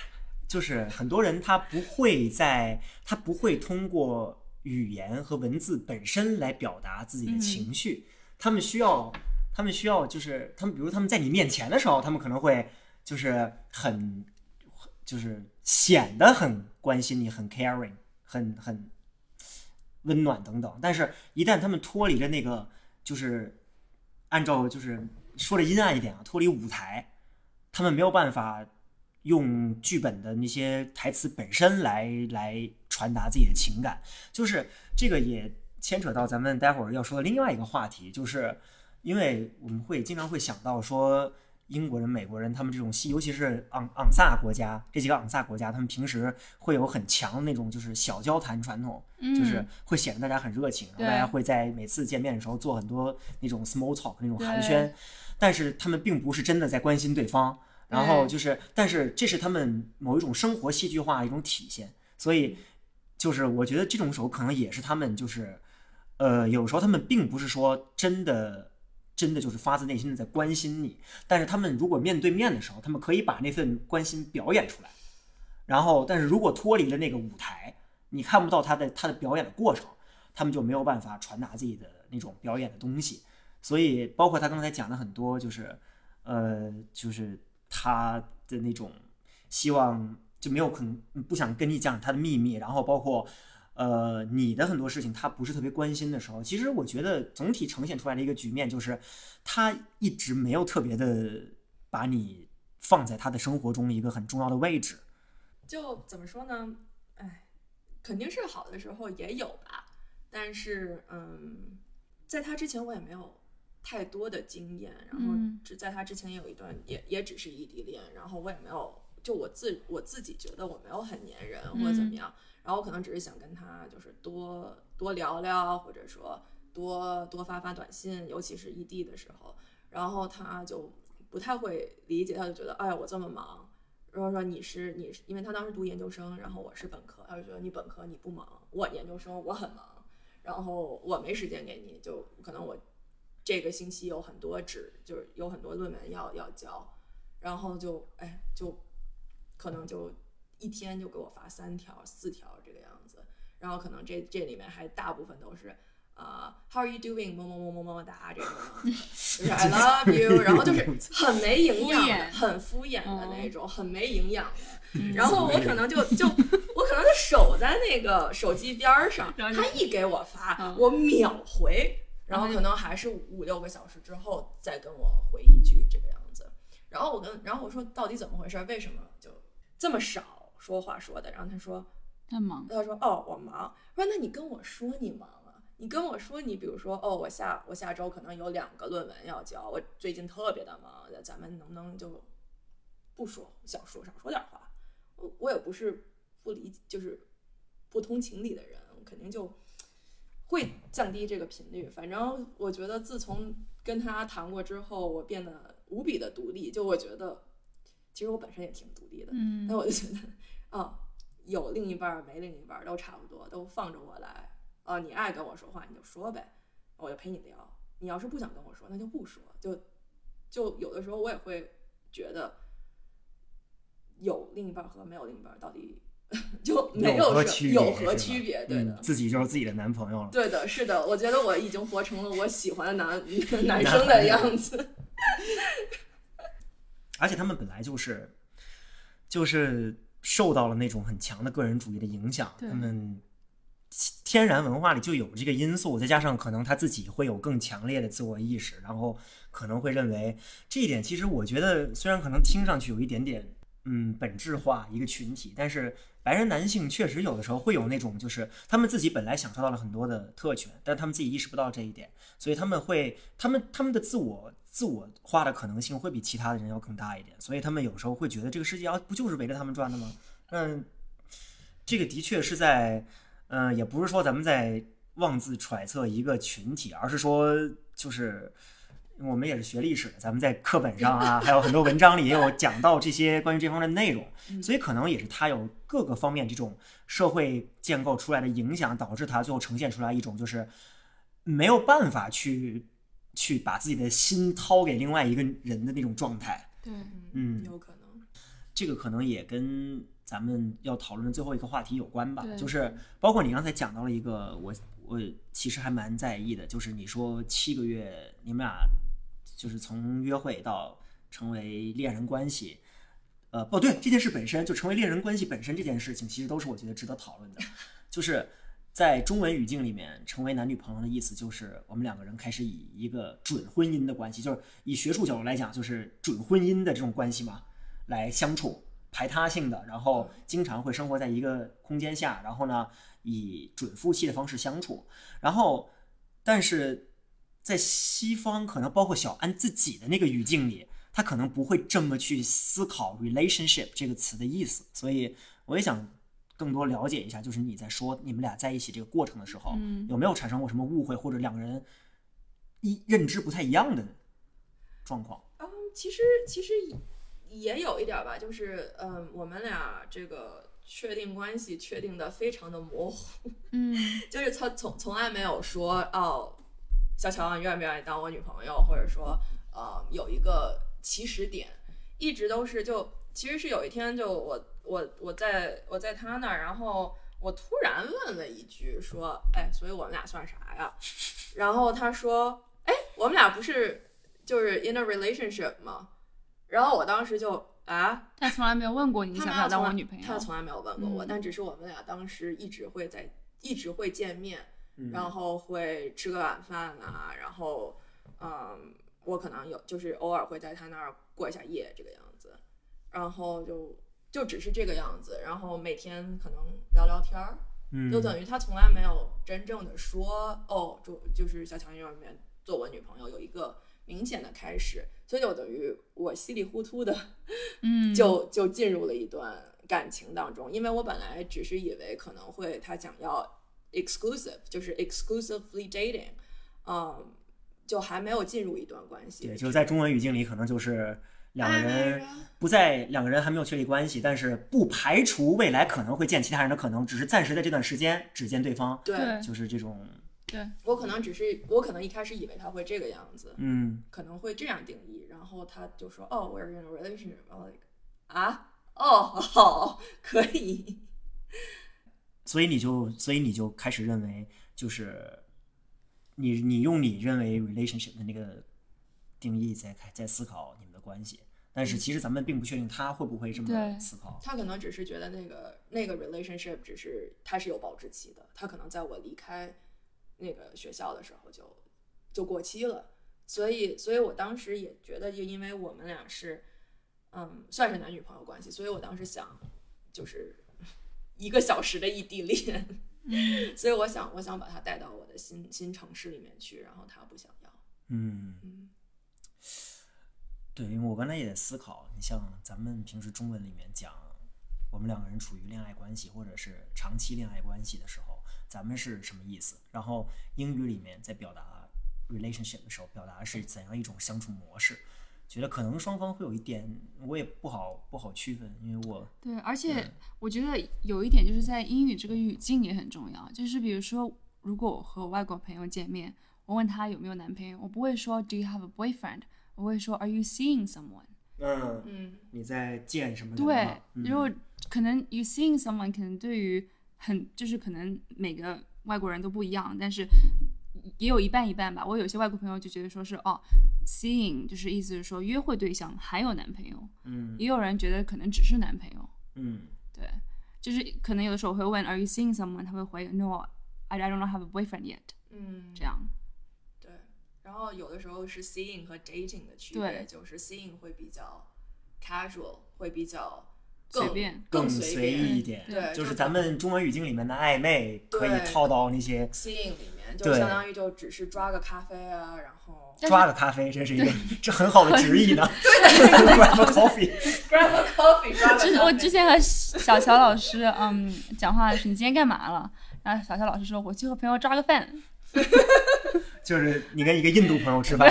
就是很多人他不会在，他不会通过语言和文字本身来表达自己的情绪，他们需要，他们需要就是他们，比如他们在你面前的时候，他们可能会就是很，就是显得很关心你，很 caring，很很温暖等等，但是一旦他们脱离了那个，就是按照就是说的阴暗一点啊，脱离舞台，他们没有办法用剧本的那些台词本身来来传达自己的情感，就是这个也牵扯到咱们待会儿要说的另外一个话题，就是因为我们会经常会想到说。英国人、美国人，他们这种西，尤其是昂昂萨国家这几个昂萨国家，他们平时会有很强的那种就是小交谈传统，就是嗯会显得大家很热情，然后大家会在每次见面的时候做很多那种 small talk 那种寒暄，但是他们并不是真的在关心对方，然后就是，但是这是他们某一种生活戏剧化的一种体现，所以就是我觉得这种时候可能也是他们就是，呃，有时候他们并不是说真的。真的就是发自内心的在关心你，但是他们如果面对面的时候，他们可以把那份关心表演出来。然后，但是如果脱离了那个舞台，你看不到他的他的表演的过程，他们就没有办法传达自己的那种表演的东西。所以，包括他刚才讲的很多，就是呃，就是他的那种希望就没有可能不想跟你讲他的秘密，然后包括呃你的很多事情他不是特别关心的时候，其实我觉得总体呈现出来的一个局面就是他一直没有特别的把你放在他的生活中一个很重要的位置。就怎么说呢？哎，肯定是好的时候也有吧，但是嗯，在他之前我也没有太多的经验，然后嗯只在他之前也有一段也也只是异地恋，然后我也没有就我自我自己觉得我没有很粘人或者怎么样，然后我可能只是想跟他就是多多聊聊，或者说多多发发短信，尤其是异地的时候，然后他就不太会理解，他就觉得哎呀我这么忙。然后说你是你是，因为他当时读研究生，然后我是本科，他就觉得你本科你不忙，我研究生我很忙，然后我没时间给你，就可能我这个星期有很多纸，就是有很多论文要要交，然后就哎就可能就一天就给我发三条、四条这个样子，然后可能这这里面还大部分都是。啊、h o w are you doing？么么么么么么哒这种，就是 I love you，然后就是很没营养的、很敷衍的那种，很没营养的。嗯然后我可能就就我可能就守在那个手机边儿上，他一给我发，嗯我秒回，然后可能还是五六个小时之后再跟我回一句这个样子。然后我跟然后我说到底怎么回事？为什么就这么少说话说的？然后他说他忙，他说哦我忙。我说那你跟我说你忙啊。你跟我说，你比如说，哦，我下我下周可能有两个论文要交，我最近特别的忙，咱们能不能就不说，少说少说点话？我我也不是不理，就是不通情理的人，肯定就会降低这个频率。反正我觉得，自从跟他谈过之后，我变得无比的独立。就我觉得，其实我本身也挺独立的，嗯那我就觉得，啊，有另一半儿没另一半儿都差不多，都放着我来。啊，你爱跟我说话你就说呗，我就陪你聊。你要是不想跟我说，那就不说。就就有的时候我也会觉得，有另一半儿和没有另一半儿到底 就没什有有何区别？对的。嗯，自己就是自己的男朋友了。对的，是的，我觉得我已经活成了我喜欢的男 男生的样子。而且他们本来就是，就是受到了那种很强的个人主义的影响，他们天然文化里就有这个因素，再加上可能他自己会有更强烈的自我意识，然后可能会认为这一点，其实我觉得虽然可能听上去有一点点嗯本质化一个群体，但是白人男性确实有的时候会有那种就是他们自己本来享受到了很多的特权，但他们自己意识不到这一点，所以他们会他们他们的自我自我化的可能性会比其他的人要更大一点，所以他们有时候会觉得这个世界啊不就是围着他们转的吗？嗯，这个的确是在，嗯、也不是说咱们在妄自揣测一个群体，而是说就是。我们也是学历史的，咱们在课本上啊，还有很多文章里也有讲到这些关于这方面的内容，所以可能也是它有各个方面这种社会建构出来的影响，导致它最后呈现出来一种就是没有办法去去把自己的心掏给另外一个人的那种状态。对，嗯有可能。这个可能也跟咱们要讨论的最后一个话题有关吧，就是包括你刚才讲到了一个我我其实还蛮在意的，就是你说七个月你们俩就是从约会到成为恋人关系，呃，不对，这件事本身就成为恋人关系本身这件事情，其实都是我觉得值得讨论的，就是。在中文语境里面，成为男女朋友的意思就是我们两个人开始以一个准婚姻的关系，就是以学术角度来讲，就是准婚姻的这种关系嘛，来相处，排他性的，然后经常会生活在一个空间下，然后呢，以准夫妻的方式相处，然后，但是在西方，可能包括小安自己的那个语境里，他可能不会这么去思考 relationship 这个词的意思，所以我也想更多了解一下，就是你在说你们俩在一起这个过程的时候，嗯。有没有产生过什么误会，或者两个人一认知不太一样的状况？嗯，其实其实也有一点儿吧，就是嗯，我们俩这个确定关系确定的非常的模糊，嗯。就是他从从来没有说哦，小乔你愿不愿意当我女朋友，或者说呃有一个起始点，一直都是就其实是有一天就我我我在我在他那儿，然后我突然问了一句说，哎，所以我们俩算啥呀？然后他说，哎，我们俩不是就是 in a relationship 吗？然后我当时就啊，他从来没有问过你想不想当我女朋友，他从来没有问过我，嗯但只是我们俩当时一直会在一直会见面，嗯然后会吃个晚饭啊，然后嗯，我可能有就是偶尔会在他那儿过一下夜这个样子，然后就就只是这个样子，然后每天可能聊聊天儿，嗯，就等于他从来没有真正的说哦，就就是小强幼儿园做我女朋友有一个明显的开始，所以就等于我稀里糊涂的嗯，就就进入了一段感情当中，因为我本来只是以为可能会他想要 exclusive，就是 exclusively dating，嗯，就还没有进入一段关系。对，就是在中文语境里，可能就是两个人人不在，两个人还没有确立关系，但是不排除未来可能会见其他人的可能，只是暂时在这段时间只见对方，对对就是这种，对，我可能只是我可能一开始以为他会这个样子，嗯可能会这样定义，然后他就说哦，we're in a relationship，I'm like 啊哦，好，可以。所以你就，所以你就开始认为，就是你你用你认为 relationship 的那个定义在开在思考你们的关系，但是其实咱们并不确定他会不会这么思考。他可能只是觉得那个那个 relationship 只是它是有保质期的，他可能在我离开那个学校的时候就就过期了，所以所以我当时也觉得，就因为我们俩是嗯算是男女朋友关系，所以我当时想就是 一个小时的异地恋，嗯。所以我想我想把他带到我的新新城市里面去，然后他不想要，嗯，嗯对，因为我刚才也在思考，你像咱们平时中文里面讲，我们两个人处于恋爱关系或者是长期恋爱关系的时候，咱们是什么意思？然后英语里面在表达 relationship 的时候，表达是怎样一种相处模式？觉得可能双方会有一点，我也不好不好区分，因为我对，而且我觉得有一点就是在英语这个语境也很重要，就是比如说，如果我和外国朋友见面，我问他有没有男朋友，我不会说 Do you have a boyfriend？我会说 Are you seeing someone？嗯，嗯你在见什么对如果可能 you seeing someone 可能对于很就是可能每个外国人都不一样，但是也有一半一半吧。我有些外国朋友就觉得说是哦，seeing 就是意思是说约会对象还有男朋友，嗯也有人觉得可能只是男朋友。嗯对，就是可能有的时候我会问 Are you seeing someone？他会回 No, I I don't have a boyfriend yet。嗯，这样，对，然后有的时候是 seeing 和 dating 的区对别，就是 seeing 会比较 casual，会比较更随便更随随意一点，对，就是咱们中文语境里面的暧昧，可以套到那些 seeing 里面，就相当于就只是抓个咖啡啊，然后抓个咖啡，这是一个这很好的直译呢。Grab a coffee，grab a coffee，我之前和小乔老师嗯讲话你今天干嘛了？然后小乔老师说我去和朋友抓个饭。就是你跟一个印度朋友吃饭，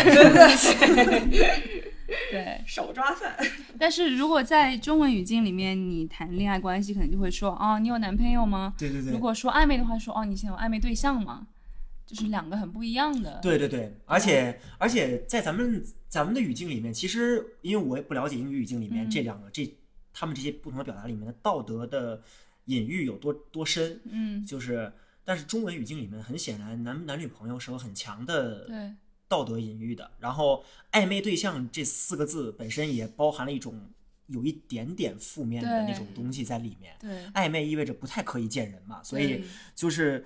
对，手抓饭，但是如果在中文语境里面，你谈恋爱关系，可能就会说哦，你有男朋友吗？对对对。如，果说暧昧的话，说哦，你现在有暧昧对象吗？就是两个很不一样的。对对对，而且而且在咱们咱们的语境里面，其实因为我也不了解英语语境里面嗯。这两个这他们这些不同的表达里面的道德的隐喻有多多深，嗯，就是但是中文语境里面很显然男男女朋友是有很强的对。道德隐喻的。然后暧昧对象这四个字本身也包含了一种有一点点负面的那种东西在里面。对。暧昧意味着不太可以见人嘛，所以嗯就是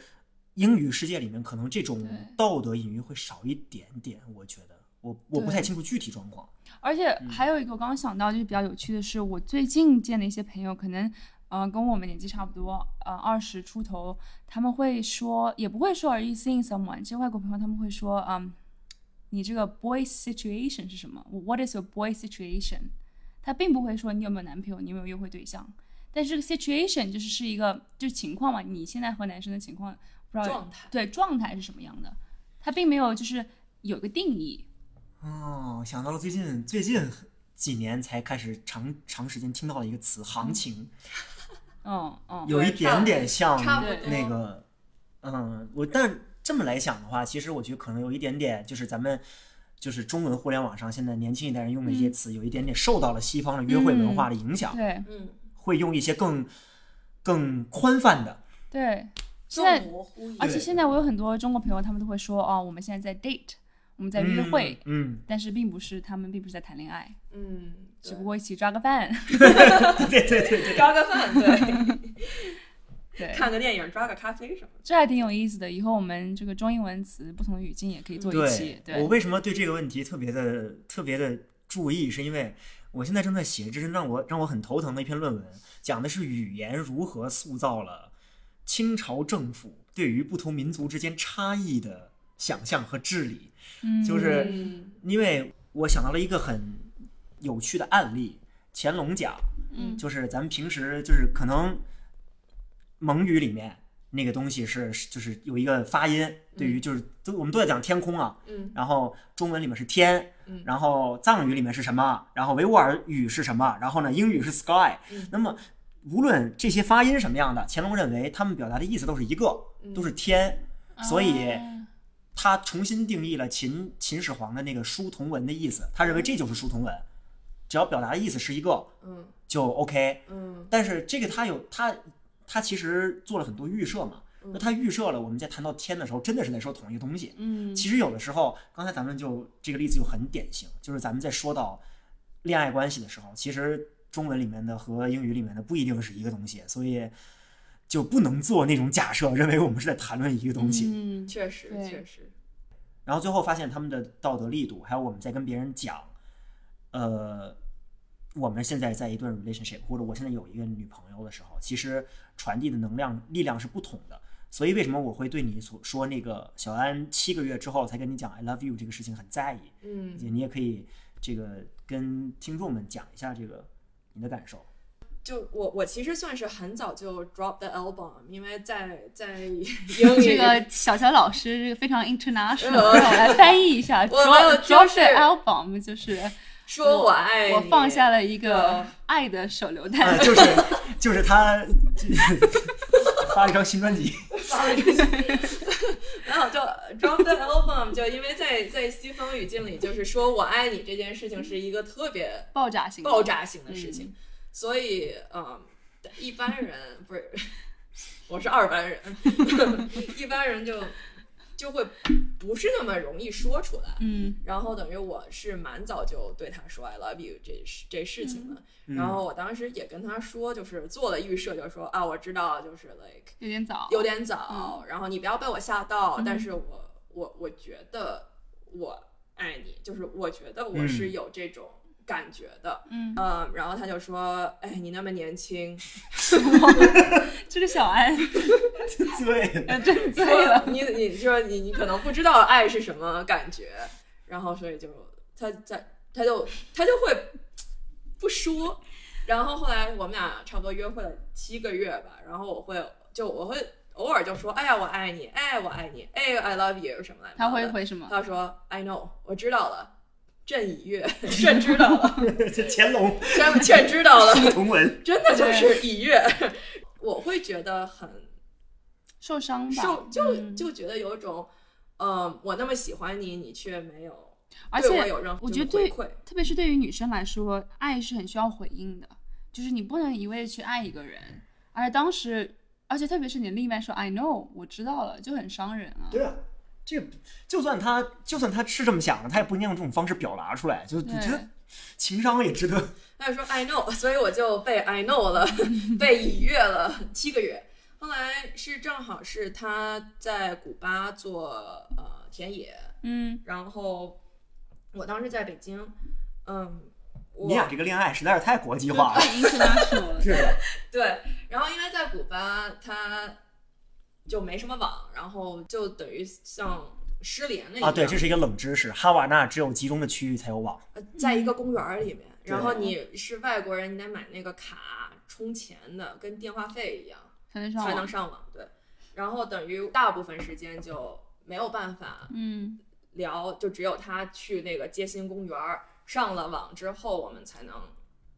英语世界里面可能这种道德隐喻会少一点点，我觉得。我我不太清楚具体状况。而且还有一个我刚刚想到，就是比较有趣的是，我最近见的一些朋友，可能呃跟我们年纪差不多，呃二十出头，他们会说，也不会说 Are you seeing someone？这些外国朋友他们会说，嗯，你这个 boy situation 是什么？What is your boy situation？他并不会说你有没有男朋友，你有没有约会对象。但是这个 situation 就是是一个就是情况嘛，你现在和男生的情况不知道状态，对状态是什么样的，他并没有就是有个定义。哦，想到了最近最近几年才开始长长时间听到的一个词“行情嗯嗯，”，有一点点像那个，嗯，我但这么来想的话，其实我觉得可能有一点点，就是咱们。就是中文互联网上现在年轻一代人用的一些词，有一点点受到了西方的约会文化的影响，对。嗯，会用一些更更宽泛的，对，现在模糊，而且现在我有很多中国朋友，他们都会说哦，我们现在在 date，我们在约会，嗯，但是并不是他们并不是在谈恋爱，嗯，只不过一起抓个饭。对对对对，抓个饭，对，对，看个电影，抓个咖啡什么的。这还挺有意思的。以后我们这个中英文词不同的语境也可以做一期。对，我为什么对这个问题特别的特别的注意，是因为我现在正在写，这是让我让我很头疼的一篇论文，讲的是语言如何塑造了清朝政府对于不同民族之间差异的想象和治理。嗯，就是嗯因为我想到了一个很有趣的案例，乾隆讲，嗯。就是咱们平时就是可能蒙语里面那个东西是就是有一个发音，对于就是都我们都在讲天空啊，嗯。然后中文里面是天嗯，然后藏语里面是什么，然后维吾尔语是什么，然后呢英语是 sky，嗯。那么无论这些发音什么样的，乾隆认为他们表达的意思都是一个，嗯。都是天，所以啊他重新定义了秦秦始皇的那个书同文的意思，他认为这就是书同文，只要表达的意思是一个，嗯。就 OK。嗯。但是这个他有他他其实做了很多预设嘛，嗯。那他预设了我们在谈到天的时候，真的是在说同一个东西。嗯，其实有的时候，刚才咱们就这个例子就很典型，就是咱们在说到恋爱关系的时候，其实中文里面的和英语里面的不一定是一个东西，所以就不能做那种假设，认为我们是在谈论一个东西。嗯，确实确实，然后最后发现他们的道德力度，还有我们在跟别人讲，呃，我们现在在一段 relationship，或者我现在有一个女朋友的时候，其实传递的能量力量是不同的。所以为什么我会对你所说那个小安七个月之后才跟你讲 I love you 这个事情很在意？嗯你也可以这个跟听众们讲一下这个你的感受。就我我其实算是很早就 drop the album，因为在在 英语这个小乔老师这个非常 international，呃让我来翻译一下。drop drop 就是 the album 就是说我爱你，我放下了一个呃爱的手榴呃，弹。就是就是他发了一张新专辑，发了一张新专辑，然后就 drop the album，就因为在在西方语境里，就是说我爱你这件事情是一一个特别爆炸性爆炸性的事情，所以嗯，一般人不是，我是二般人，一般人就就会不是那么容易说出来。嗯然后等于我是蛮早就对他说 I love you 这事这事情的，然后我当时也跟他说，就是做了预设，就是说啊，我知道，就是 like 有点早，有点早，然后你不要被我吓到，嗯但是我我我觉得我爱你，就是我觉得我是有这种感觉的，嗯嗯，然后他就说，哎，你那么年轻，这个 小安 对，呃真醉说了。你你说你你可能不知道爱是什么感觉，然后所以就他在他就他就会不说，然后后来我们俩差不多约会了七个月吧，然后我会就我会偶尔就说，哎呀我爱你，哎我爱你，哎 I love you 什么来着？他会回什么？他说 I know 我知道了，朕已阅，朕知道了，这乾隆朕朕知道了，同文，真的就是已阅，我会觉得很。受伤吧？受就嗯就觉得有一种，呃，我那么喜欢你，你却没有而且对我有任何我觉得对特别是对于女生来说，爱是很需要回应的，就是你不能一味的去爱一个人，而当时，而且特别是你另一半说 I know，我知道了，就很伤人啊。对啊，这就算他就算他是这么想的，他也不一定用这种方式表达出来，就觉得情商也值得。他就说 I know，所以我就被 I know 了，被已阅了七个月。后来是正好是他在古巴做呃田野，嗯，然后我当时在北京，嗯，你俩这个恋爱实在是太国际化了。太 international 了。是的，对，然后因为在古巴，他就没什么网，然后就等于像失联了一样。啊，对，这是一个冷知识，哈瓦那只有集中的区域才有网。呃在一个公园儿里面，然后你是外国人，你得买那个卡充钱的，跟电话费一样才能上才能网。上网。对，然后等于大部分时间就没有办法嗯聊，就只有他去那个街心公园儿上了网之后，我们才能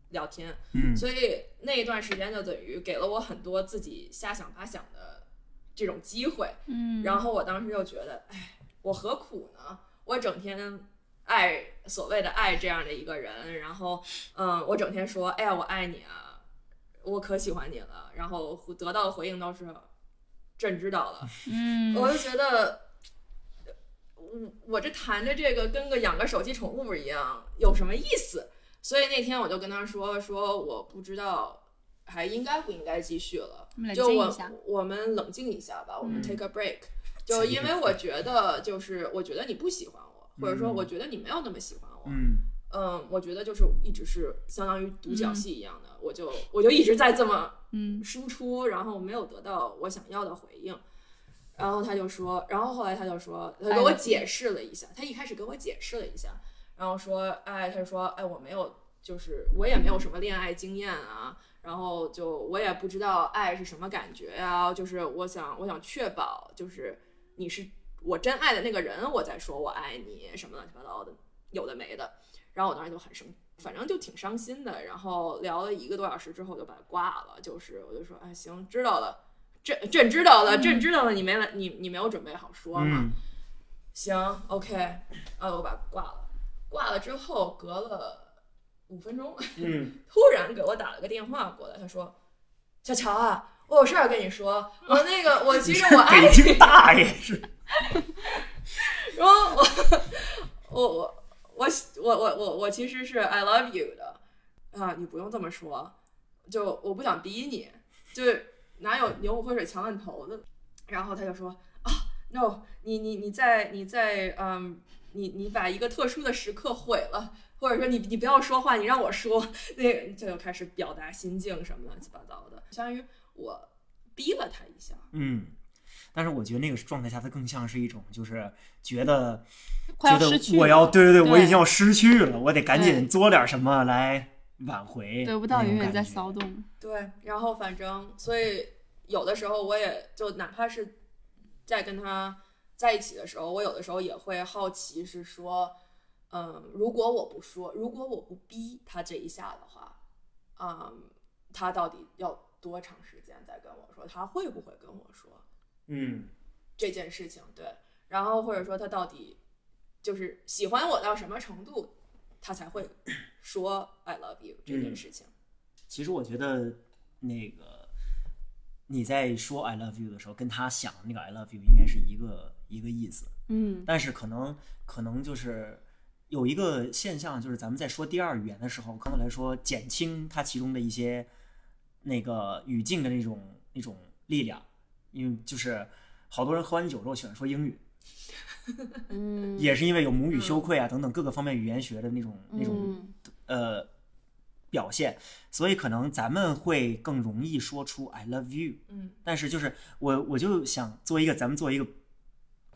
聊天。嗯，所以那一段时间就等于给了我很多自己瞎想八想的这种机会。嗯，然后我当时就觉得，哎，我何苦呢？我整天爱所谓的爱这样的一个人，然后嗯，我整天说，哎呀，我爱你啊，我可喜欢你了，然后得到的回应都是，朕知道了。嗯，我就觉得，我我这谈的这个跟个养个手机宠物一样，有什么意思？所以那天我就跟他说，说我不知道还应该不应该继续了就我我们冷静一下吧，我们嗯。take a break。就因为我觉得，就是我觉得你不喜欢我，或者说我觉得你没有那么喜欢我，嗯。嗯，我觉得就是一直是相当于独角戏一样的，我就我就一直在这么嗯。输出，然后没有得到我想要的回应。然后他就说，然后后来他就说，他给我解释了一下，他一开始给我解释了一下，然后说，哎，他就说，哎，我没有，就是我也没有什么恋爱经验啊，然后就我也不知道爱是什么感觉呀、就是我想，我想确保，就是你是我真爱的那个人，我在说我爱你什么乱七八糟的，有的没的。然后我当时就很生，反正就挺伤心的。然后聊了一个多小时之后就把它挂了，就是我就说，哎，行，知道了，朕朕知道了，朕知道了，你没来，你你没有准备好说嘛？嗯行，OK，呃，我把它挂了。挂了之后，隔了五分钟，嗯，突然给我打了个电话过来，他说：“小乔啊，我有事儿跟你说，我那个 我其实我爱你。北京大爷是，” 然后我我我我我我我我其实是 I love you 的啊，你不用这么说，就我不想逼你，就哪有牛不喝水强摁头的。然后他就说啊，no，你你你在你在嗯，你你把一个特殊的时刻毁了。或者说你你不要说话，你让我说，那个这就开始表达心境什么乱七八糟的，相当于我逼了他一下。嗯。但是我觉得那个状态下，他更像是一种，就是觉得 觉得快要失去我要了对对对，我已经要失去了，我得赶紧做点什么来挽回。得不到永远在骚动。对，然后反正所以有的时候我也就哪怕是在跟他在一起的时候，我有的时候也会好奇，是说，嗯，如果我不说，如果我不逼他这一下的话，嗯，他到底要多长时间再跟我说？他会不会跟我说？嗯这件事情，对，然后或者说他到底就是喜欢我到什么程度，他才会说 I love you 这件嗯事情。其实我觉得那个你在说 I love you 的时候，跟他想那个 I love you 应该是一个一个意思，嗯但是可能可能就是有一个现象，就是咱们在说第二语言的时候，可能来说减轻它其中的一些那个语境的那种那种力量，因为就是好多人喝完酒之后喜欢说英语，嗯，也是因为有母语羞愧啊等等各个方面语言学的那种那种嗯。呃表现，所以可能咱们会更容易说出 I love you。嗯。但是就是我我就想做一个咱们做一个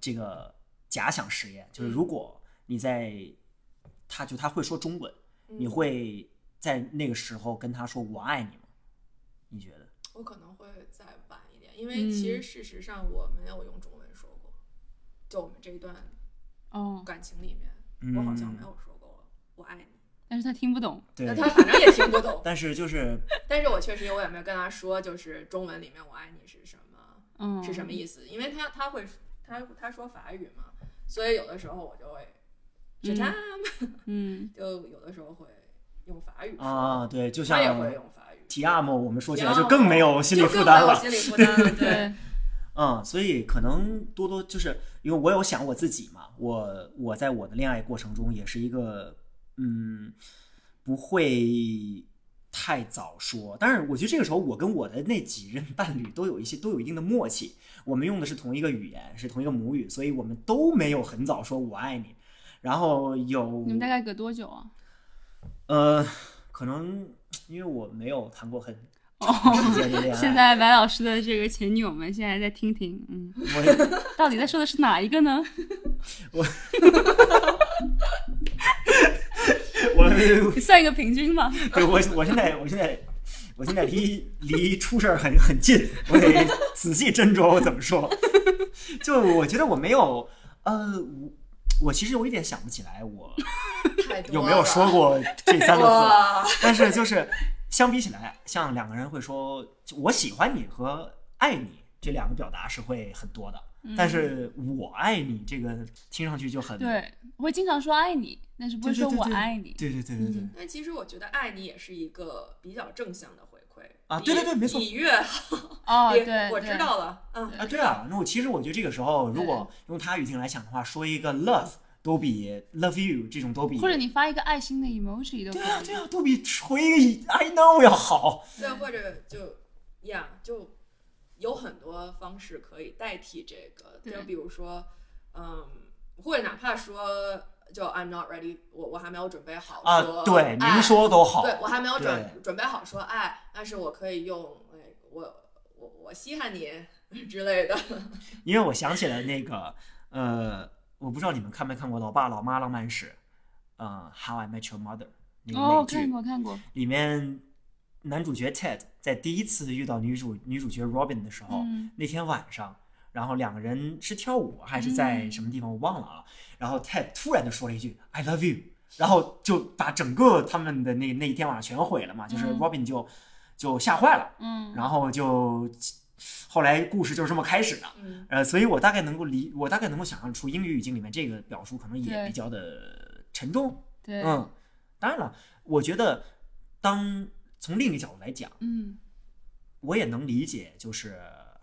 这个假想实验，就是嗯如果你在他就他会说中文，你嗯会在那个时候跟他说我爱你吗？你觉得？我可能会再晚一点，因为其实嗯事实上我没有用中文说过，就我们这一段哦，感情里面，我好像没有说过我爱你。但是他听不懂。对那他反正也听不懂，但是就是 但是我确实我也没有跟他说，就是中文里面我爱你是什么，嗯，是什么意思？因为他他会他他说法语嘛，所以有的时候我就会，是嗯。他嗯，就有的时候会用法语，啊，对，就他也像会用法语，提亚莫，我们说起来就更没有心理负担了。更没有心理负担了，对，对，嗯，所以可能多多就是因为我有想我自己嘛，我我在我的恋爱过程中也是一个嗯不会太早说，但是我觉得这个时候我跟我的那几任伴侣都有一些都有一定的默契，我们用的是同一个语言，是同一个母语，所以我们都没有很早说我爱你。然后有你们大概隔多久啊？呃，可能因为我没有谈过很哦 现在白老师的这个前女友们现在在听听，嗯，我到底在说的是哪一个呢？我我算一个平均吧。对我，我现在，我现在，我现在离离出事儿很很近，我得仔细斟酌我怎么说。就我觉得我没有，呃，我我其实有一点想不起来我 有没有说过这三个字，但是就是相比起来，像两个人会说我喜欢你和爱你这两个表达是会很多的，但是我爱你这个听上去就很嗯对，我会经常说爱你，但是不会说我对对对对爱你。对对对对对。嗯但其实我觉得爱你也是一个比较正向的啊对对对没错比越好，哦，比对，我知道了，嗯，啊，对啊，那我其实我觉得这个时候，如果用他语境来讲的话，说一个 love 都比 love you 这种都比，或者你发一个爱心的 emoji 都。对啊对啊，都比回一个 I know 要好。对，或者就呀，就有很多方式可以代替这个，就比如说，嗯，或者哪怕说，就 I'm not ready，我我还没有准备好啊说，对，爱您说都好。对我还没有准准备好说爱，但是我可以用，哎，我我我稀罕你之类的，因为我想起了那个，呃，我不知道你们看没看过《老爸老妈浪漫史》，呃，《How I Met Your Mother》那个哦，美剧，看过看过。里面男主角 Ted 在第一次遇到女主女主角 Robin 的时候，嗯那天晚上，然后两个人是跳舞还是在嗯。什么地方我忘了啊，然后 Ted 突然就说了一句 I love you，然后就把整个他们的那那一天晚上全毁了嘛，就是嗯。Robin 就就吓坏了，嗯，然后就后来故事就是这么开始的。嗯，呃，所以我大概能够理，我大概能够想象出英语语境里面这个表述可能也比较的沉重，对，嗯，当然了，我觉得当从另一个角度来讲，嗯。我也能理解，就是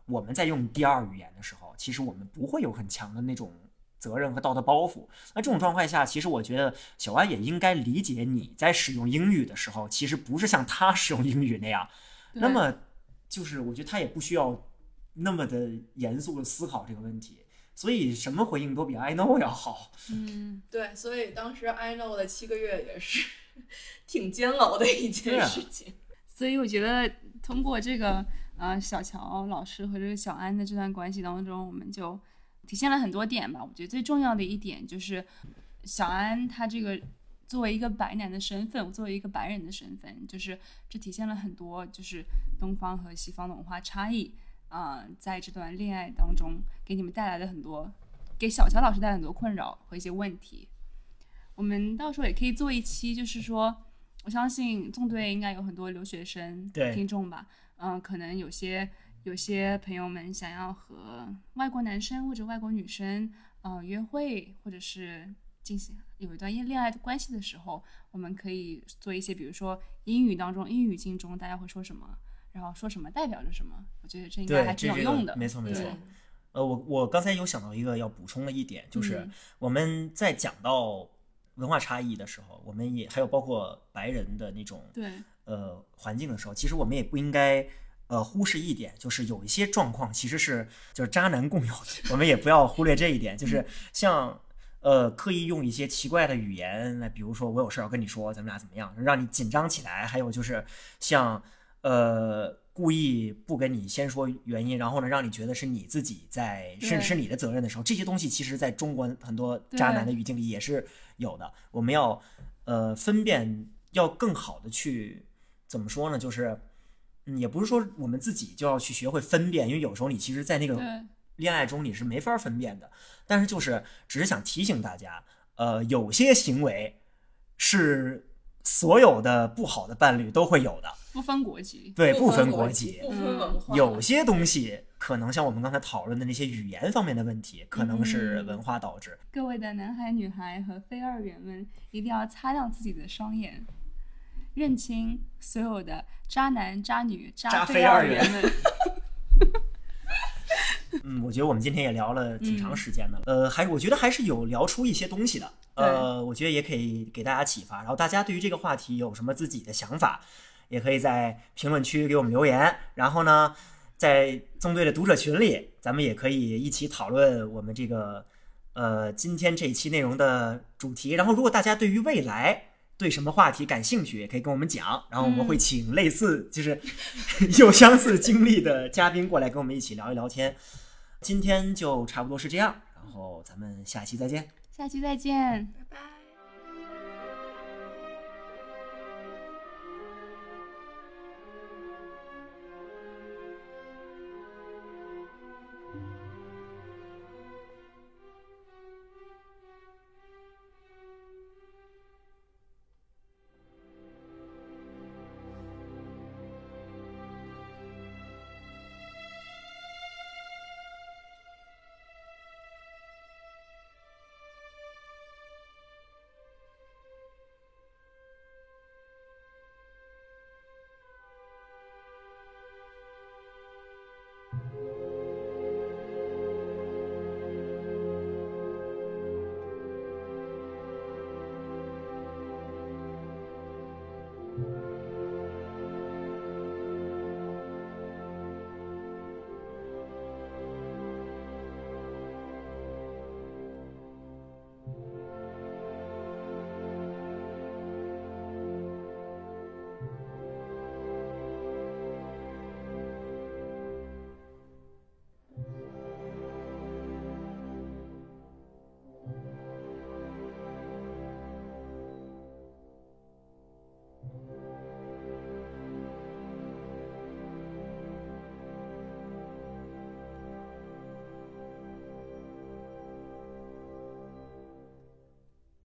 我们在用第二语言的时候，其实我们不会有很强的那种责任和道德包袱。那这种状况下，其实我觉得小安也应该理解你在使用英语的时候，其实不是像他使用英语那样。那么，就是我觉得他也不需要那么的严肃的思考这个问题。所以，什么回应都比 I know 要好。嗯，对，所以当时 I know 的七个月也是挺煎熬的一件啊事情。所以我觉得通过这个呃小乔老师和这个小安的这段关系当中，我们就体现了很多点吧。我觉得最重要的一点就是小安他这个作为一个白男的身份，作为一个白人的身份，就是这体现了很多就是东方和西方的文化差异啊、在这段恋爱当中给你们带来的很多，给小乔老师带来很多困扰和一些问题。我们到时候也可以做一期，就是说，我相信纵队应该有很多留学生对听众吧，嗯、可能有些有些朋友们想要和外国男生或者外国女生，呃，约会或者是进行有一段恋爱的关系的时候，我们可以做一些，比如说英语当中英语境中大家会说什么，然后说什么代表着什么，我觉得这应该，还挺有用的。没错没错对。呃，我我刚才有想到一个要补充的一点，就是嗯我们在讲到文化差异的时候，我们也还有包括白人的那种对，呃环境的时候，其实我们也不应该呃忽视一点，就是有一些状况其实是就是渣男共有的，我们也不要忽略这一点，就是像。呃，刻意用一些奇怪的语言来，比如说我有事儿要跟你说，咱们俩怎么样，让你紧张起来。还有就是像呃故意不跟你先说原因，然后呢让你觉得是你自己在甚至是你的责任的时候，这些东西其实在中国很多渣男的语境里也是有的。我们要呃分辨，要更好的去怎么说呢？就是嗯，也不是说我们自己就要去学会分辨，因为有时候你其实，在那个，恋爱中你是没法分辨的。但是就是只是想提醒大家，呃，有些行为是所有的不好的伴侣都会有的，不分国籍。对，不分国国籍。不分文化，有些东西可能像我们刚才讨论的那些语言方面的问题，可能是嗯文化导致。各位的男孩、女孩和非二元们，一定要擦亮自己的双眼，认清所有的渣男、渣女、渣非非二元元们。嗯，我觉得我们今天也聊了挺长时间的了，呃，还我觉得还是有聊出一些东西的，呃，我觉得也可以给大家启发。然后大家对于这个话题有什么自己的想法，也可以在评论区给我们留言。然后呢，在纵队的读者群里，咱们也可以一起讨论我们这个呃今天这一期内容的主题。然后，如果大家对于未来对什么话题感兴趣，也可以跟我们讲，然后我们会请类似就是 有相似经历的嘉宾过来跟我们一起聊一聊天。今天就差不多是这样，然后咱们下期再见。下期再见。拜拜。